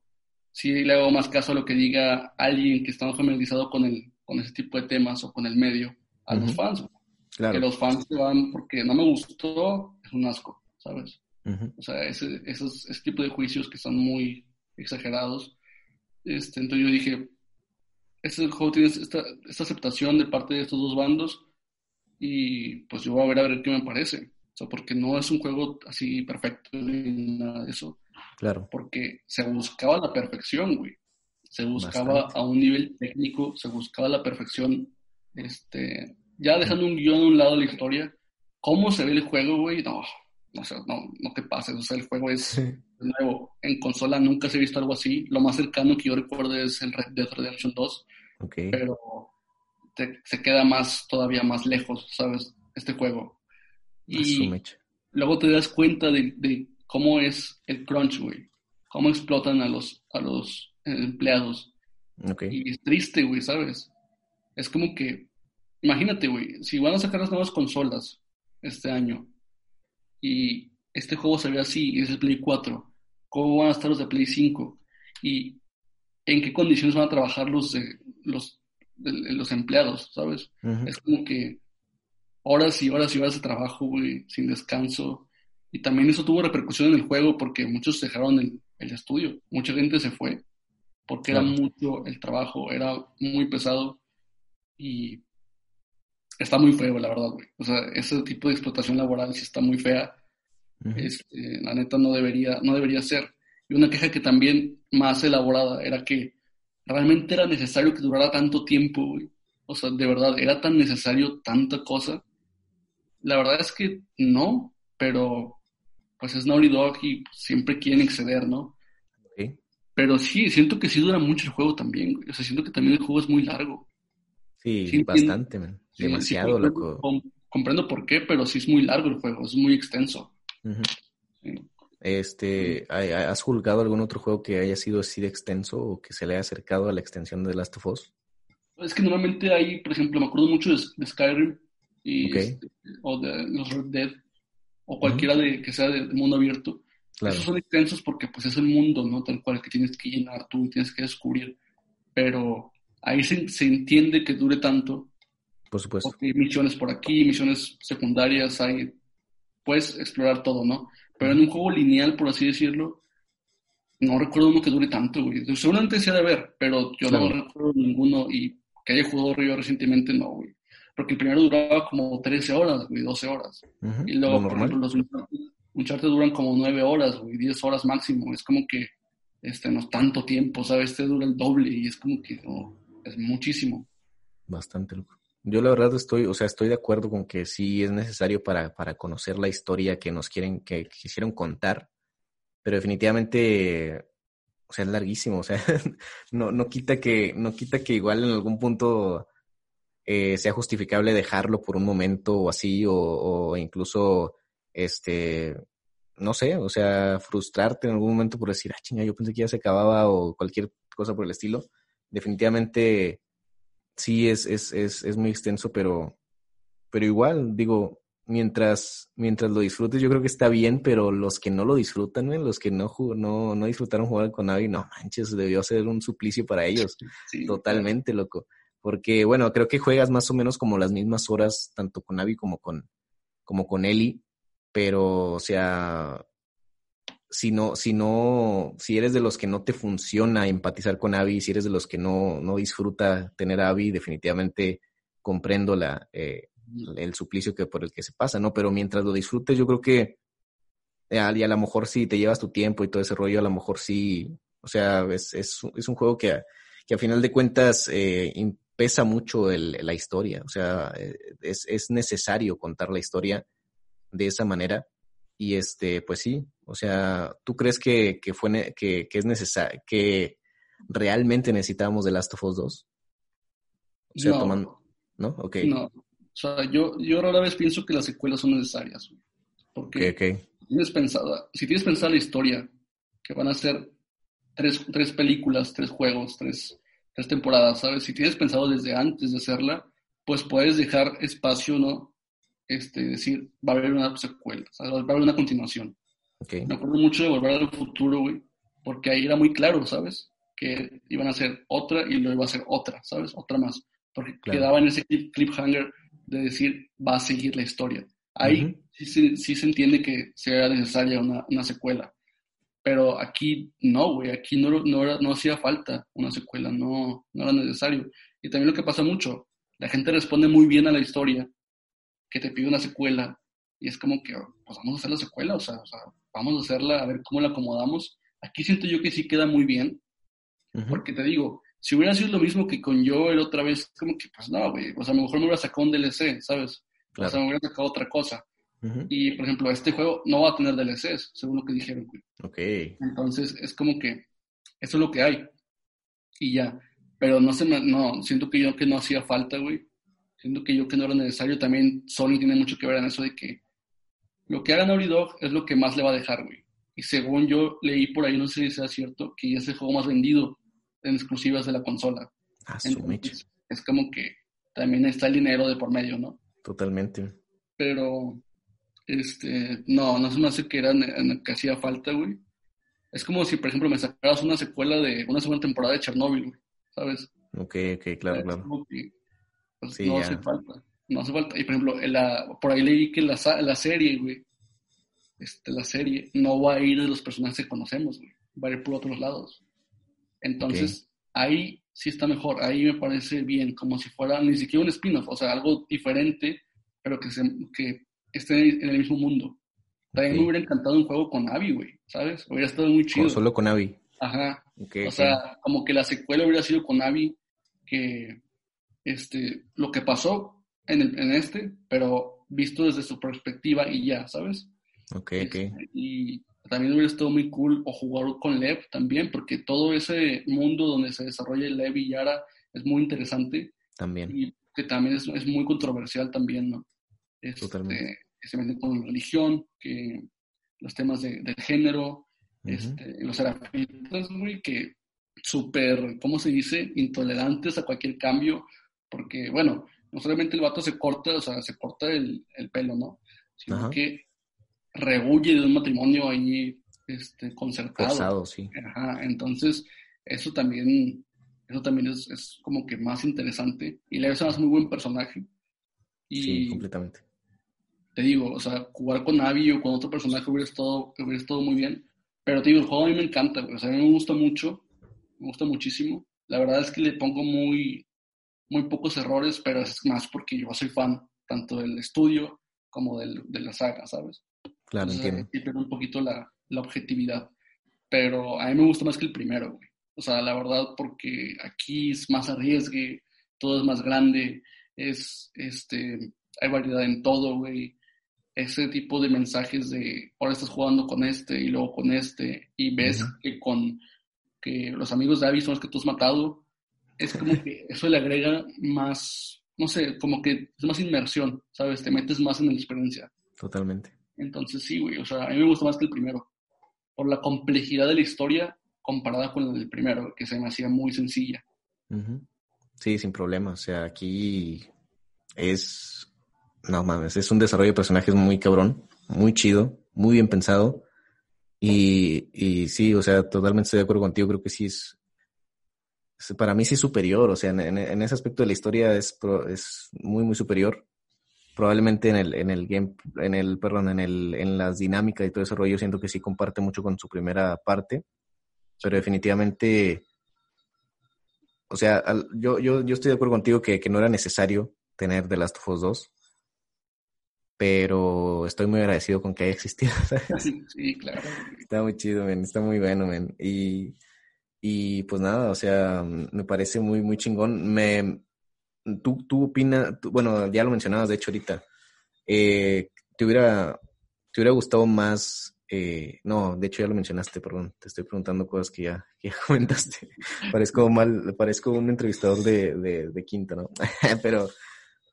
sí le hago más caso a lo que diga alguien que está familiarizado con, el, con ese tipo de temas o con el medio, a los fans. Claro. Que los fans se van porque no me gustó, es un asco, ¿sabes? O sea, ese, esos, ese tipo de juicios que son muy exagerados. Este, entonces yo dije, este juego tiene esta, esta aceptación de parte de estos dos bandos y pues yo voy a ver a ver qué me parece. O sea, porque no es un juego así perfecto ni nada de eso. Claro. Porque se buscaba la perfección, güey. Se buscaba a un nivel técnico, se buscaba la perfección. Este, ya dejando un guion a un lado de la historia, ¿cómo se ve el juego, güey? No, no, sé, no, no te pases. O sea, el juego es nuevo. En consola nunca se ha visto algo así. Lo más cercano que yo recuerdo es el Red Dead Redemption 2. Okay. Pero se queda más, todavía más lejos, ¿sabes? Este juego. Y luego te das cuenta de, cómo es el crunch, güey. Cómo explotan a los, a los empleados. Y es triste, güey, ¿sabes? Es como que, imagínate, güey, si van a sacar las nuevas consolas este año y este juego se ve así y es el Play 4, ¿cómo van a estar los de Play 5? ¿Y en qué condiciones van a trabajar los, de, los de, los empleados, ¿sabes? Es como que horas y horas y horas de trabajo, güey, sin descanso. Y también eso tuvo repercusión en el juego porque muchos dejaron el, el estudio. Mucha gente se fue porque era mucho el trabajo, era muy pesado y está muy feo, la verdad, güey. O sea, ese tipo de explotación laboral sí está muy fea. este, la neta no debería, no debería ser. Y una queja que también más elaborada era que realmente era necesario que durara tanto tiempo, güey. O sea, de verdad, ¿era tan necesario tanta cosa? La verdad es que no, pero pues es Naughty Dog y siempre quieren exceder, ¿no? Pero sí, siento que sí dura mucho el juego también, güey. O sea, siento que también el juego es muy largo. Sí, bastante, man. Demasiado, loco. comprendo por qué, pero sí es muy largo el juego, es muy extenso. Este, ¿has juzgado algún otro juego que haya sido así de extenso o que se le haya acercado a la extensión de Last of Us? Es que normalmente hay, por ejemplo, me acuerdo mucho de, Skyrim y este, o de los Red Dead o cualquiera de que sea de, mundo abierto. Esos son extensos porque pues es el mundo, ¿no? Tal cual que tienes que llenar tú y tienes que descubrir. Pero ahí se, se entiende que dure tanto. Por supuesto. Porque hay misiones por aquí, misiones secundarias, hay puedes explorar todo, ¿no? Pero en un juego lineal, por así decirlo, no recuerdo uno que dure tanto, güey. Seguramente se ha de ver, pero yo no recuerdo ninguno y que haya jugado Río recientemente, no, güey. Porque el primero duraba como 13 horas, güey, 12 horas. Y luego, por ejemplo, los Uncharted duran como 9 horas, güey, 10 horas máximo. Es como que, este, no es tanto tiempo, ¿sabes? Este dura el doble y es como que, no, es muchísimo. Bastante, loco. Yo la verdad estoy, o sea, estoy de acuerdo con que sí es necesario para, para conocer la historia que nos quieren, que, quisieron contar, pero definitivamente, o sea, es larguísimo, o sea, <laughs> no, no quita que, no quita que igual en algún punto eh, sea justificable dejarlo por un momento o así, o, o incluso, este, no sé, o sea, frustrarte en algún momento por decir, ah, chinga, yo pensé que ya se acababa o cualquier cosa por el estilo. Definitivamente sí es, es, es, es muy extenso, pero, pero igual, digo, mientras, mientras lo disfrutes, yo creo que está bien, pero los que no lo disfrutan, los que no, no, no disfrutaron jugar con Navi, no manches, debió ser un suplicio para ellos. <laughs> Totalmente, loco. Porque, bueno, creo que juegas más o menos como las mismas horas, tanto con Navi como con, como con Eli, pero, o sea, si no, si no, si eres de los que no te funciona empatizar con Abby, si eres de los que no, no disfruta tener a Abby, definitivamente comprendo la, eh, el suplicio que por el que se pasa, ¿no? Pero mientras lo disfrutes, yo creo que y a lo mejor si te llevas tu tiempo y todo ese rollo, a lo mejor sí, o sea, es, es, es un juego que, que a final de cuentas eh, pesa mucho el, la historia, o sea, eh, es, es necesario contar la historia de esa manera y este, pues sí, o sea, ¿tú crees que, que fue que, que, es necesario, que realmente necesitábamos de Last of Us 2? O sea, no. Tomando, ¿no? Ok. No. O sea, yo, yo rara vez pienso que las secuelas son necesarias. Porque okay, Tienes pensada, si tienes pensada la historia, que van a ser tres, tres películas, tres juegos, tres, tres temporadas, ¿sabes? Si tienes pensado desde antes de hacerla, pues puedes dejar espacio, ¿no? este, decir, va a haber una secuela, va a haber una continuación. Me acuerdo mucho de Volver al Futuro, güey, porque ahí era muy claro, ¿sabes? Que iban a hacer otra y luego iba a ser otra, ¿sabes? Otra más. Porque quedaba en ese cliffhanger de decir, va a seguir la historia. Ahí sí, sí, se entiende que sea necesaria una, una secuela. Pero aquí no, güey, aquí no, no, no hacía falta una secuela, no, no era necesario. Y también lo que pasa mucho, la gente responde muy bien a la historia, que te pide una secuela y es como que, pues vamos a hacer la secuela, o sea, o sea vamos a hacerla, a ver cómo la acomodamos. Aquí siento yo que sí queda muy bien, porque te digo, si hubiera sido lo mismo que con Joel otra vez, como que, pues no, güey, o sea, a lo mejor me hubiera sacado un DLC, ¿sabes? O sea, me hubiera sacado otra cosa. Y, por ejemplo, este juego no va a tener DLCs, según lo que dijeron, güey. Ok. Entonces, es como que eso es lo que hay. Y ya. Pero no se me, no, siento que yo que no hacía falta, güey. Siento que yo que no era necesario, también Sony tiene mucho que ver en eso de que lo que haga Naughty Dog es lo que más le va a dejar, güey. Y según yo leí por ahí, no sé si sea cierto, que es el juego más vendido en exclusivas de la consola. Ah, Entonces, es como que también está el dinero de por medio, ¿no? Totalmente. Pero, este, no, no se me hace que era que hacía falta, güey. Es como si, por ejemplo, me sacaras una secuela de una segunda temporada de Chernobyl, güey, ¿sabes? Ok, ok, claro, claro. Pues no hace falta. No hace falta. Y por ejemplo, la, por ahí leí que la, la serie, güey, este, la serie no va a ir de los personajes que conocemos, güey. Va a ir por otros lados. Entonces, ahí sí está mejor. Ahí me parece bien, como si fuera ni siquiera un spin-off, o sea, algo diferente, pero que, se, que esté en el mismo mundo. También me hubiera encantado un juego con Abby, güey, ¿sabes? Hubiera estado muy chido. solo con Abby. Ajá. o sea, como que la secuela hubiera sido con Abby, que este, lo que pasó en, el, en este, pero visto desde su perspectiva y ya, ¿sabes? Ok, ok. Este, y también hubiera estado muy cool o jugar con Lev también, porque todo ese mundo donde se desarrolla Lev y Yara es muy interesante. También. Y que también es, es muy controversial también, ¿no? Este, Totalmente. Que se meten con religión, que los temas de, del género, este, los serafitas, güey, que súper, ¿cómo se dice? Intolerantes a cualquier cambio, porque, bueno, no solamente el vato se corta, o sea, se corta el, el pelo, ¿no? Sino Ajá. que rehuye de un matrimonio ahí este, concertado. Forzado, sí. Ajá, entonces, eso también, eso también es, es como que más interesante. Y Lev se me hace muy buen personaje. Y Sí, completamente. te digo, o sea, jugar con Abby o con otro personaje hubiera estado, hubiera estado muy bien. Pero te digo, el juego a mí me encanta, güey. O sea, a mí me gusta mucho, me gusta muchísimo. La verdad es que le pongo muy, muy pocos errores, pero es más porque yo soy fan tanto del estudio como del, de la saga, ¿sabes? Claro, Entonces, entiendo. sí pierdo un poquito la, la objetividad. Pero a mí me gusta más que el primero, güey. O sea, la verdad, porque aquí es más arriesgue, todo es más grande, es, este, hay variedad en todo, güey. Ese tipo de mensajes de ahora estás jugando con este y luego con este, y ves que con que los amigos de Abby son los que tú has matado, es como que eso le agrega más, no sé, como que es más inmersión, ¿sabes? Te metes más en la experiencia. Totalmente. Entonces sí, güey, o sea, a mí me gusta más que el primero. Por la complejidad de la historia comparada con la del primero, que se me hacía muy sencilla. Sí, sin problema. O sea, aquí es. No mames, es un desarrollo de personajes muy cabrón, muy chido, muy bien pensado. Y, y sí, o sea, totalmente estoy de acuerdo contigo. Creo que sí es. Para mí sí es superior. O sea, en, en- ese aspecto de la historia es, es muy, muy superior. Probablemente en el, en el game, en el, perdón, en el, en las dinámicas y todo ese rollo, siento que sí comparte mucho con su primera parte. Pero definitivamente o sea, al- yo, yo, yo estoy de acuerdo contigo que, que no era necesario tener The Last of Us 2, pero estoy muy agradecido con que haya existido. ¿sabes? <laughs> Sí, claro. Está muy chido, men, está muy bueno, men. Y, y pues nada, o sea, me parece muy, muy chingón. Me, tú, tú opinas, bueno, ya lo mencionabas de hecho ahorita, eh, ¿te hubiera, te hubiera gustado más? eh, no, de hecho ya lo mencionaste, perdón, te estoy preguntando cosas que ya, que <laughs> comentaste. parezco mal, parezco un entrevistador de, de, de quinta, ¿no? <laughs> pero,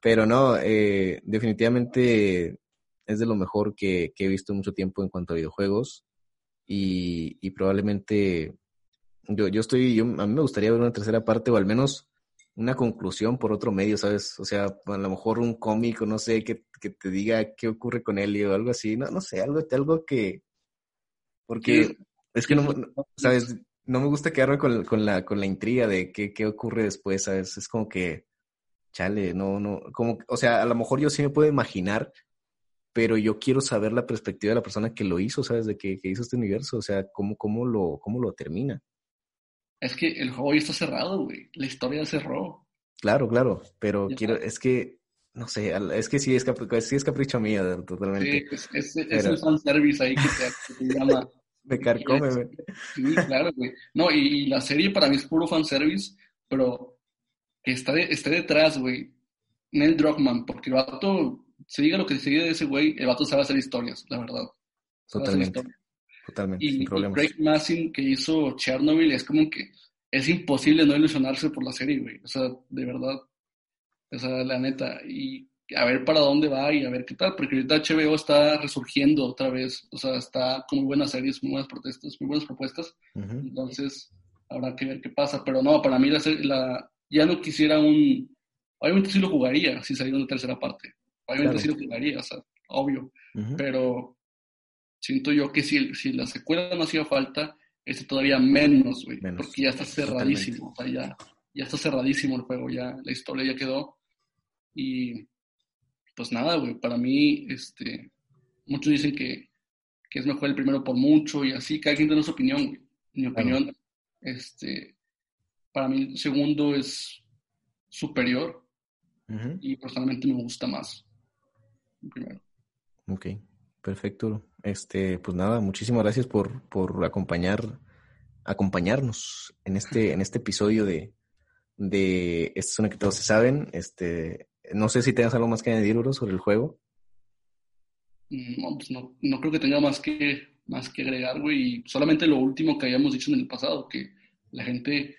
pero no, eh, definitivamente es de lo mejor que, he visto mucho tiempo en cuanto a videojuegos y probablemente yo, yo estoy, yo, a mí me gustaría ver una tercera parte o al menos una conclusión por otro medio, ¿sabes? O sea, a lo mejor un cómic o no sé, que, que te diga qué ocurre con él o algo así, no, no sé, algo, algo que... Porque Sí. es que no, no- ¿sabes? No me gusta quedarme con, con la, con la intriga de qué, qué ocurre después, ¿sabes? Es como que, chale, no, no, como, o sea, a lo mejor yo sí me puedo imaginar, pero yo quiero saber la perspectiva de la persona que lo hizo, ¿sabes? De que, que hizo este universo, o sea, cómo, cómo, lo, cómo lo termina. Es que el juego ya está cerrado, güey. La historia cerró. Claro, claro, pero Ya. quiero, es que, no sé, es que sí es, capri- sí es capricho mío, de- Sí, totalmente. es, es, es Pero- el fanservice ahí que te, que te <laughs> llama. Me carcome, güey. Sí, claro, güey. No, y, y la serie para mí es puro fanservice, pero que está, de- está detrás, güey. Neil Druckmann, porque el vato, se diga lo que se diga de ese güey, el vato sabe hacer historias, la verdad. Sabe hacer Totalmente, historias. Totalmente, Y, sin y problemas. Craig Massin, que hizo Chernobyl, es como que es imposible no ilusionarse por la serie, güey. O sea, de verdad. O sea, la neta. Y a ver para dónde va y a ver qué tal, porque ahorita HBO está resurgiendo otra vez. O sea, está con muy buenas series, muy buenas protestas, muy buenas propuestas. Ujú. Entonces, habrá que ver qué pasa. Pero no, para mí la, serie- la ya no quisiera un... Obviamente sí lo jugaría si saliera una tercera parte. Obviamente Claro. sí lo jugaría, o sea, obvio. Ujú. Pero siento yo que si, si la secuela no hacía falta, este todavía menos, güey. Menos. Porque ya está cerradísimo. O sea, ya, ya está cerradísimo el juego, ya la historia ya quedó. Y pues nada, güey, para mí, este, muchos dicen que, que es mejor el primero por mucho y así, cada quien tiene su opinión, güey. Mi Claro. opinión, este, para mí el segundo es superior y personalmente me gusta más el primero. Ok, perfecto. Este, pues nada, muchísimas gracias por, por acompañar, acompañarnos en este, en este episodio de, de Esto es una que todos se saben. Este, no sé si tengas algo más que añadir, Uro, sobre el juego. No, pues no, no creo que tenga más que, más que agregar, güey. Solamente lo último que habíamos dicho en el pasado, que la gente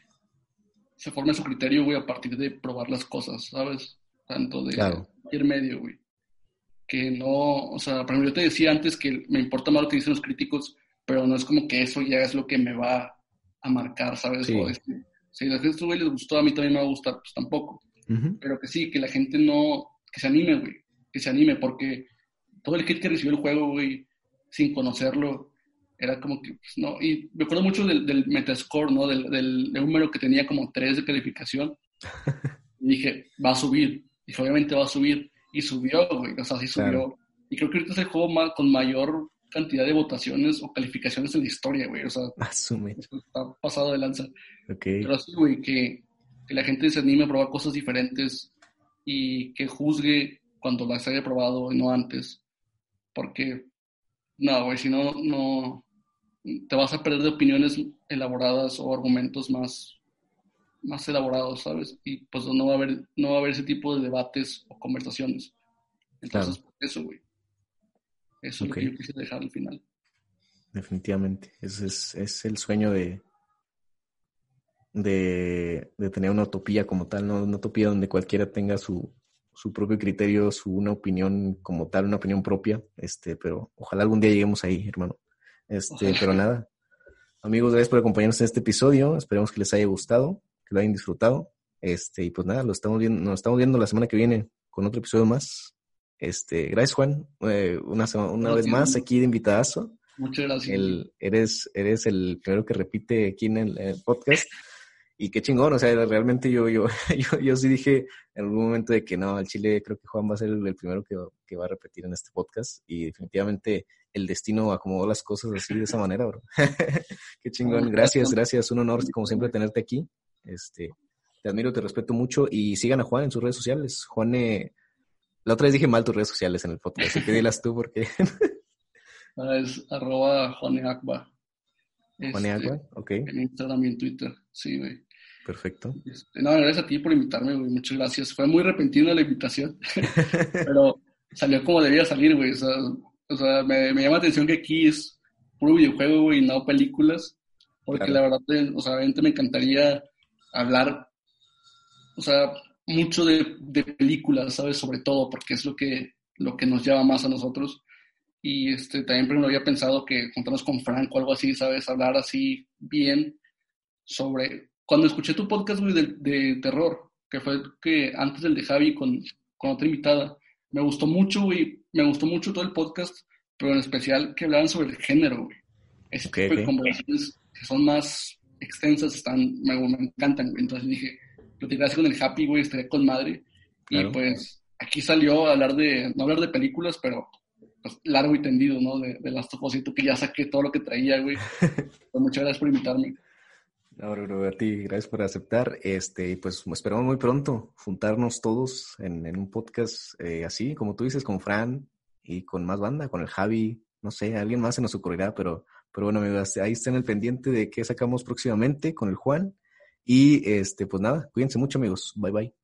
se forme su criterio, güey, a partir de probar las cosas, ¿sabes? Tanto de cualquier medio, güey. Que no, o sea, por ejemplo, yo te decía antes que me importa más lo que dicen los críticos, pero no es como que eso ya es lo que me va a marcar, ¿sabes? O este, si a esto, güey, les gustó, a mí también me va a gustar, pues tampoco. Pero que sí, que la gente no, que se anime, güey, que se anime, porque todo el kit que recibió el juego, güey, sin conocerlo, era como que, pues, no, y me acuerdo mucho del, del Metascore, ¿no? Del, del, número que tenía como 3 de calificación. <laughs> y dije, va a subir. Dije, obviamente va a subir. Y subió, güey, o sea, sí subió. Y creo que ahorita es el juego más, con mayor cantidad de votaciones o calificaciones en la historia, güey. O sea, <laughs> Asume. está pasado de lanza. Okay. Pero así, güey, que, que, la gente se anime a probar cosas diferentes y que juzgue cuando las haya probado y no antes. Porque, no, güey, si no, no, te vas a perder de opiniones elaboradas o argumentos más, más elaborados, ¿sabes? Y pues no va a haber, no va a haber ese tipo de debates o conversaciones. Entonces, claro. eso, güey. Eso okay. es lo que yo quise dejar al final. Definitivamente. Ese es, es el sueño de, de, de, tener una utopía como tal, ¿no? Una utopía donde cualquiera tenga su, su propio criterio, su una opinión como tal, una opinión propia. Este, pero ojalá algún día lleguemos ahí, hermano. Este, pero nada. Amigos, gracias por acompañarnos en este episodio. Esperemos que les haya gustado, que lo hayan disfrutado. Este, y pues nada, lo estamos viendo, nos estamos viendo la semana que viene con otro episodio más. Este, gracias Juan, eh, una, una vez más aquí de invitadazo. Muchas gracias. El, eres, eres el primero que repite aquí en el, el, podcast. Y qué chingón, o sea, realmente yo, yo, <laughs> yo, yo sí dije en algún momento de que no, al Chile creo que Juan va a ser el, primero que, que, va a repetir en este podcast. Y definitivamente el destino acomodó las cosas así de esa manera, bro. <laughs> qué chingón. Gracias, gracias. Un honor, como siempre, tenerte aquí. Este, te admiro, te respeto mucho. Y sigan a Juan en sus redes sociales. Juan, eh, la otra vez dije mal tus redes sociales en el podcast, así que dilas tú porque... <laughs> es arroba Juaneacba. Juaneacba, este, ok. En Instagram y en Twitter, sí, güey. Perfecto. Este, no, gracias a ti por invitarme, güey. Muchas gracias. Fue muy repentina la invitación, <laughs> pero salió como debía salir, güey. O sea, o sea me, me, llama la atención que aquí es puro videojuego, güey, y no películas. Porque claro. la verdad, o sea, obviamente me encantaría hablar, o sea, mucho de, de, películas, ¿sabes? Sobre todo, porque es lo que, lo que nos lleva más a nosotros. Y este, también primero había pensado que juntarnos con Frank o algo así, ¿sabes? Hablar así bien sobre... Cuando escuché tu podcast, güey, de, de, terror, que fue que antes del de Javi con, con otra invitada, me gustó mucho, güey, me gustó mucho todo el podcast, pero en especial que hablaban sobre el género, güey. Ese okay, tipo de okay. conversaciones que son más extensas están, me, me encantan, güey. Entonces dije, platicar con el Happy, güey, estaría con madre. Claro. Y pues aquí salió a hablar de, no hablar de películas, pero pues, largo y tendido, ¿no? De, de Last of Us, que ya saqué todo lo que traía, güey. <laughs> pues muchas gracias por invitarme. No, bro, a ti, gracias por aceptar. Este, pues esperamos muy pronto juntarnos todos en, en un podcast eh, así, como tú dices, con Fran y con más banda, con el Javi, no sé, alguien más se nos ocurrirá, pero, pero bueno, amigos, ahí estén el pendiente de qué sacamos próximamente con el Juan. Y este, pues nada, cuídense mucho, amigos. Bye bye.